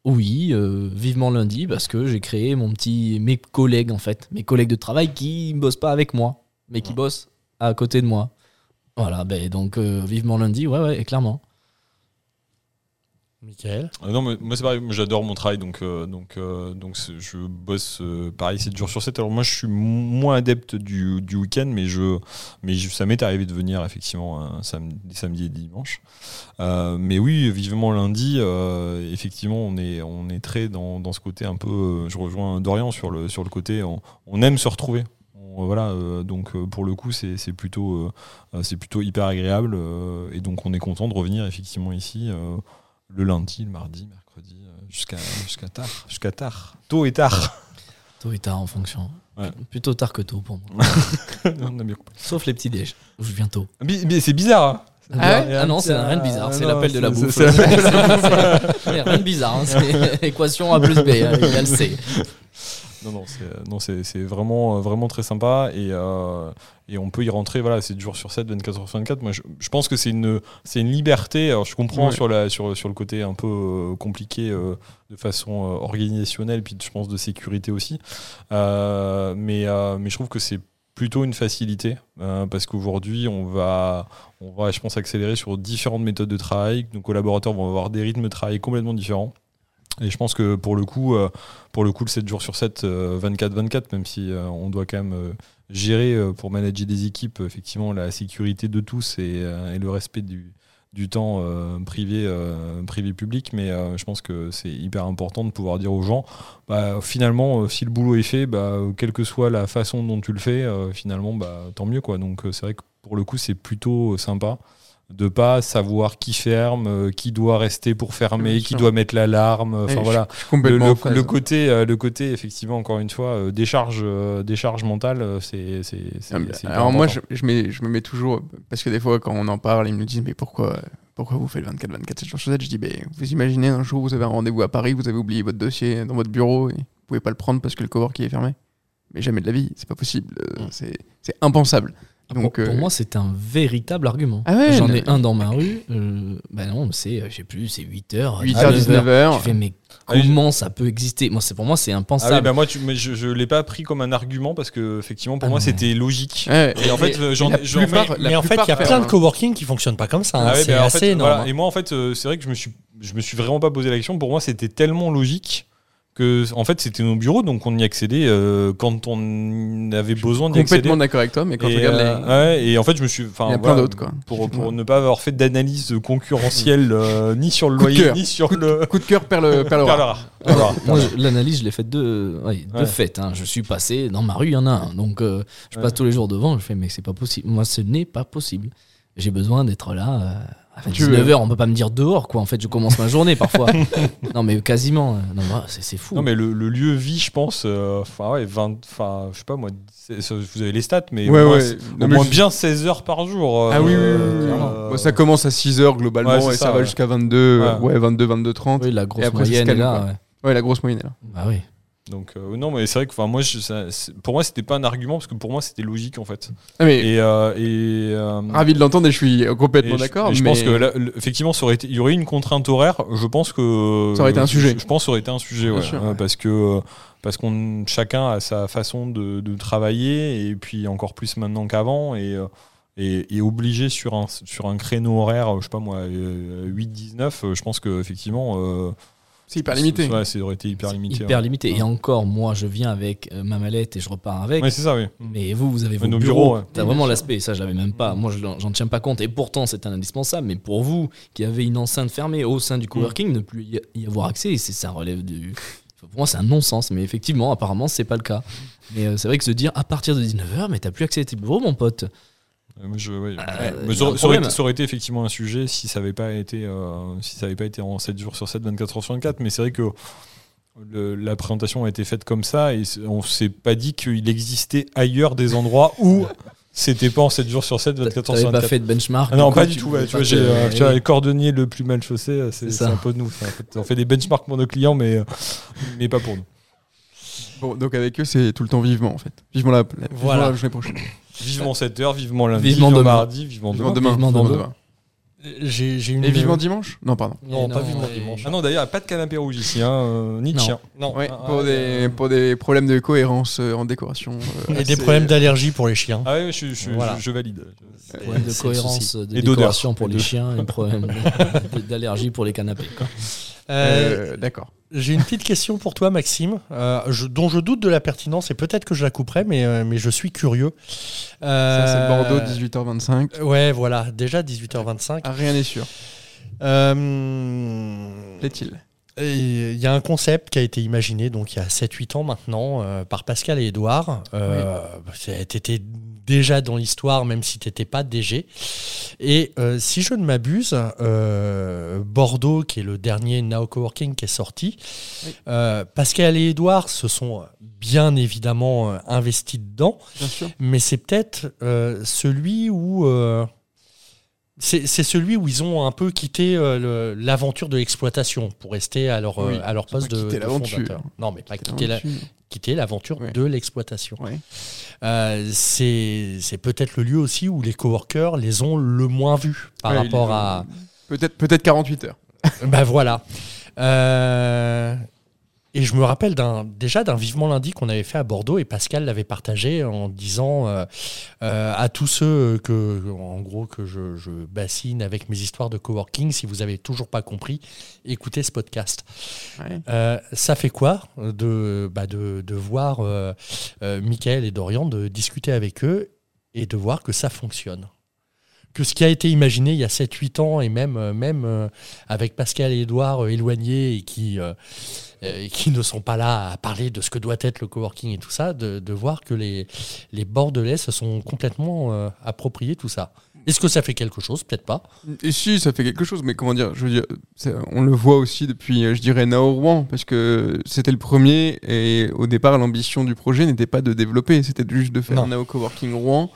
oui, vivement lundi parce que j'ai créé mon petit mes collègues en fait, mes collègues de travail qui ne bossent pas avec moi, mais qui bossent à côté de moi. Voilà, ben, donc euh, vivement lundi, ouais, ouais, clairement. Michael euh, Non, mais moi c'est pareil, j'adore mon travail, donc, euh, donc, donc je bosse pareil 7 jours sur 7. Alors moi je suis moins adepte du, du week-end, mais, je, mais ça m'est arrivé de venir effectivement un samedi, samedi et dimanche. mais oui, vivement lundi, effectivement on est, on est très dans, dans, ce côté un peu, je rejoins Dorian sur le, sur le côté, on aime se retrouver voilà, euh, donc euh, pour le coup, c'est plutôt, euh, c'est plutôt hyper agréable. et donc on est content de revenir effectivement ici le lundi, le mardi, mercredi, jusqu'à jusqu'à tard, jusqu'à tard, tôt et tard. Tôt et tard en fonction. Plutôt tard que tôt pour moi. (laughs) Sauf les petits déj, où je viens tôt. Mais, c'est bizarre. Hein. Ah, ah, non, c'est rien de bizarre, c'est l'appel de la bouffe. (laughs) C'est rien de bizarre, hein. c'est (laughs) équation A plus B, hein, il a le C. Non, non, c'est, non, c'est, vraiment, vraiment très sympa et, euh, et on peut y rentrer, voilà, c'est jours sur 7, 24 sur 24. Moi, je, pense que c'est une, c'est une liberté. Alors, je comprends sur, la, sur, sur le côté un peu euh, compliqué euh, de façon organisationnelle, puis je pense de sécurité aussi. mais, mais je trouve que c'est plutôt une facilité parce qu'aujourd'hui on va, on va, je pense, accélérer sur différentes méthodes de travail. Nos collaborateurs vont avoir des rythmes de travail complètement différents. Et je pense que pour le coup, euh, pour le coup, le 7 jours sur 7, 24-24, euh, même si euh, on doit quand même gérer pour manager des équipes, effectivement, la sécurité de tous et, le respect du, du temps privé, privé public. Mais je pense que c'est hyper important de pouvoir dire aux gens, bah, finalement, si le boulot est fait, bah, quelle que soit la façon dont tu le fais, finalement, bah, tant mieux. Quoi. Donc c'est vrai que pour le coup, c'est plutôt sympa de pas savoir qui ferme, euh, qui doit rester pour fermer, qui doit mettre l'alarme. Enfin voilà, le, côté, euh, le côté effectivement encore une fois euh, décharge, décharge mentale, c'est. Alors moi, je, je, me mets toujours parce que des fois quand on en parle, ils me disent mais pourquoi pourquoi vous faites 24 24 7 jours sur 7 Je dis mais vous imaginez un jour vous avez un rendez-vous à Paris, vous avez oublié votre dossier dans votre bureau et vous pouvez pas le prendre parce que le cowork est fermé. Mais jamais de la vie, c'est pas possible, mm. c'est impensable. Donc, pour, euh, moi, c'est un véritable argument. Ah J'en ai un dans ma rue. Euh, bah non, c'est, je sais plus, c'est 8h. 8h, 19h. Tu fais, mais comment ça peut exister? Moi, Pour moi, c'est impensable. Ah bah moi, tu, mais je ne l'ai pas pris comme un argument parce que, effectivement, pour ah moi, c'était logique. et en fait, j'en Mais en fait, il y a plein de coworking qui fonctionnent pas comme ça. Hein. c'est bah, assez énorme. Hein. Et moi, en fait, euh, c'est vrai que je me suis, je me suis vraiment pas posé la question. Pour moi, c'était tellement logique que en fait c'était nos bureaux donc on y accédait euh, quand on avait besoin d'y accéder complètement d'accord avec toi mais quand et, je regarde euh, et en fait je me suis enfin il y a plein d'autres quoi pour, pour ne pas avoir fait d'analyse concurrentielle euh, ni sur le loyer ni sur le coup de cœur perle (laughs) perle moi l'analyse je l'ai faite de de fait hein. je suis passé dans ma rue il y en a un. Donc je passe tous les jours devant je fais mais c'est pas possible. Moi ce n'est pas possible. J'ai besoin d'être là à 19h, on peut pas me dire dehors, quoi. En fait, je commence ma journée parfois. (laughs) non, mais quasiment. Non, c'est fou. Non, mais le, lieu vie, je pense. Euh, enfin, ouais, 20. Enfin, je sais pas, moi. Vous avez les stats, mais ouais, au moins, bien 16 heures par jour. ah oui, oui, euh, ça commence à 6 heures globalement et ça, va jusqu'à 22, ouais. 22, 22, 30. Oui, la grosse moyenne est là. Ouais. la grosse moyenne est là. Bah oui. Donc euh, non, mais c'est vrai que moi, je, pour moi, c'était pas un argument parce que pour moi, c'était logique en fait. Ah, mais et, euh, et euh, ravi de l'entendre et je suis complètement d'accord. Je, pense que effectivement, ça aurait il y aurait une contrainte horaire. Je pense que ça aurait été un sujet. Je, pense que ça aurait été un sujet, ouais, parce que parce qu'on chacun a sa façon de, de, travailler et puis encore plus maintenant qu'avant et et, obligé sur un sur un créneau horaire, je sais pas moi, 8-19. Je pense que effectivement c'est hyper limité. Ouais, ça aurait été hyper limité. Hyper limité. Et encore, moi, je viens avec euh, ma mallette et je repars avec. Ouais, c'est ça, oui. Mais vous, vous avez vos bureaux. bureaux T'as vraiment l'aspect. Ça, j'avais même pas. Moi, j'en tiens pas compte. Et pourtant, c'est un indispensable. Mais pour vous, qui avez une enceinte fermée au sein du coworking, ne plus y avoir accès, c'est ça relève du. Pour moi, c'est un non-sens. Mais effectivement, apparemment, c'est pas le cas. Mais euh, c'est vrai que se dire à partir de 19h, mais t'as plus accès à tes bureaux, mon pote. Euh, ça, aurait, été effectivement un sujet si ça n'avait pas été euh, si ça avait pas été en 7 jours sur 7, 24 heures sur 24. Mais c'est vrai que la présentation a été faite comme ça et on s'est pas dit qu'il existait ailleurs des endroits où (laughs) c'était pas en 7 jours sur 7, 24 heures sur 24. pas fait de benchmark ah Non, pas du tout. tu vois, j'ai euh, les cordonniers le plus mal chaussé, c'est un peu de nous. on fait des benchmarks pour nos clients, mais, mais pas pour nous. Bon, donc avec eux, c'est tout le temps vivement en fait. Vivement la, voilà. la journée prochaine. Vivement 7 heures, vivement lundi, vivement, mardi, vivement demain. Vivement demain. J'ai, une... Et vivement dimanche Non, pardon. Non, pas vivement dimanche. Ah non, d'ailleurs, pas de canapé rouge ici, hein, euh, ni de chien. Non. pour, ah, des, pour des problèmes de cohérence euh, en décoration. Euh, et des problèmes d'allergie pour les chiens. Ah oui, je, je, je, valide. Problème de cohérence de décoration pour les chiens et problème d'allergie pour les canapés. D'accord. J'ai une petite question pour toi, Maxime, euh, dont je doute de la pertinence et peut-être que je la couperai, mais, euh, mais je suis curieux. Ça, c'est Bordeaux, 18h25. Euh, ouais, voilà, déjà 18h25. Ah, rien n'est sûr. Plaît-il? il y a un concept qui a été imaginé donc il y a 7-8 ans maintenant par Pascal et Edouard. Ça a été déjà dans l'histoire, même si tu n'étais pas DG. Et euh, si je ne m'abuse, euh, Bordeaux, qui est le dernier Now Coworking qui est sorti, euh, Pascal et Edouard se sont bien évidemment investis dedans, mais c'est peut-être celui où c'est celui où ils ont un peu quitté euh, l'aventure de l'exploitation pour rester à leur, euh, à leur poste de, de fondateur. Non, mais pas quitter l'aventure de l'exploitation. Euh, c'est peut-être le lieu aussi où les coworkers les ont le moins vus par rapport à. Peut-être peut, -être, 48 heures. ben voilà. Et je me rappelle déjà d'un vivement lundi qu'on avait fait à Bordeaux et Pascal l'avait partagé en disant euh, euh, à tous ceux que, en gros, que je, bassine avec mes histoires de coworking, si vous avez toujours pas compris, écoutez ce podcast. Euh, ça fait quoi de, bah de, de, voir Michael et Dorian de discuter avec eux et de voir que ça fonctionne? Que ce qui a été imaginé il y a 7-8 ans et même, même avec Pascal et Edouard éloignés et qui euh, qui ne sont pas là à parler de ce que doit être le coworking et tout ça, de, voir que les, les Bordelais se sont complètement euh, appropriés tout ça. Est-ce que ça fait quelque chose? Peut-être pas. Et si, ça fait quelque chose, mais comment dire Je veux dire, on le voit aussi depuis, euh, je dirais, Nao Rouen, parce que c'était le premier, et au départ, l'ambition du projet n'était pas de développer, c'était juste de faire Nao Coworking Rouen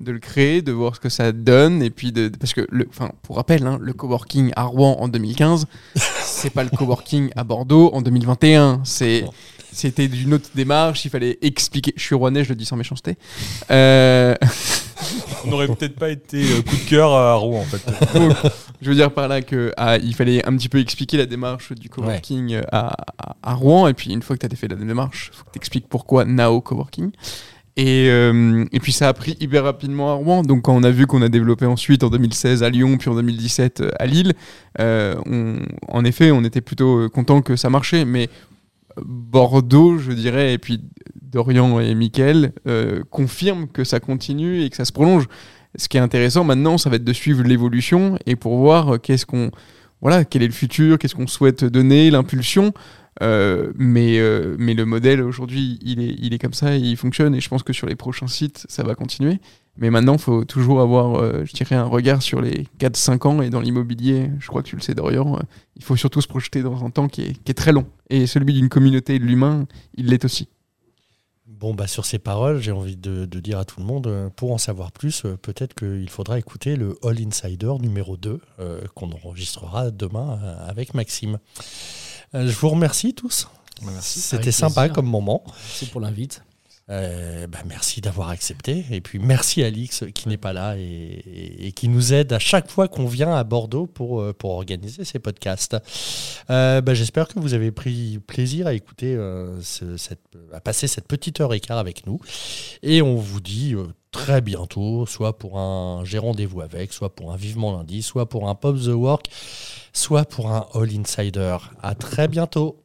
de le créer, de voir ce que ça donne, et puis de, parce que, le, enfin, pour rappel, hein, le coworking à Rouen en 2015, (laughs) c'est pas le coworking à Bordeaux en 2021. C'est c'était d'une autre démarche. Il fallait expliquer. Je suis rouennais, je le dis sans méchanceté. Euh, (laughs) On n'aurait peut-être pas été euh, coup de cœur à Rouen en fait. je veux dire par là que ah, il fallait un petit peu expliquer la démarche du coworking à, à, Rouen, et puis une fois que tu as fait la démarche, il faut que tu expliques pourquoi Nao Coworking. Et, euh, et, puis ça a pris hyper rapidement à Rouen. Donc quand on a vu qu'on a développé ensuite en 2016 à Lyon, puis en 2017 euh, à Lille, euh, en effet, on était plutôt content que ça marchait. Mais Bordeaux, je dirais, et puis Dorian et Mickaël confirment que ça continue et que ça se prolonge. Ce qui est intéressant maintenant, ça va être de suivre l'évolution et pour voir qu'est-ce qu'on, voilà, quel est le futur, qu'est-ce qu'on souhaite donner, l'impulsion. Euh, mais, euh, mais le modèle aujourd'hui, il est, comme ça, il fonctionne et je pense que sur les prochains sites, ça va continuer. Mais maintenant, il faut toujours avoir, euh, je dirais, un regard sur les 4-5 ans et dans l'immobilier, je crois que tu le sais Dorian, il faut surtout se projeter dans un temps qui est, qui est très long. Et celui d'une communauté de l'humain, il l'est aussi. Bon, bah, sur ces paroles, j'ai envie de, de, dire à tout le monde, pour en savoir plus, peut-être qu'il faudra écouter le All Insider numéro 2 qu'on enregistrera demain avec Maxime. Euh, je vous remercie tous. Bah, C'était sympa comme moment. Merci pour l'invite. Euh, bah, merci d'avoir accepté. Et puis merci Alix qui n'est pas là et, qui nous aide à chaque fois qu'on vient à Bordeaux pour, euh, pour organiser ces podcasts. Bah, j'espère que vous avez pris plaisir à écouter, à passer cette petite heure et quart avec nous. Et on vous dit très bientôt, soit pour un J'ai rendez-vous avec, soit pour un Vivement lundi, soit pour un Pop the Work soit pour un All Insider. À très bientôt.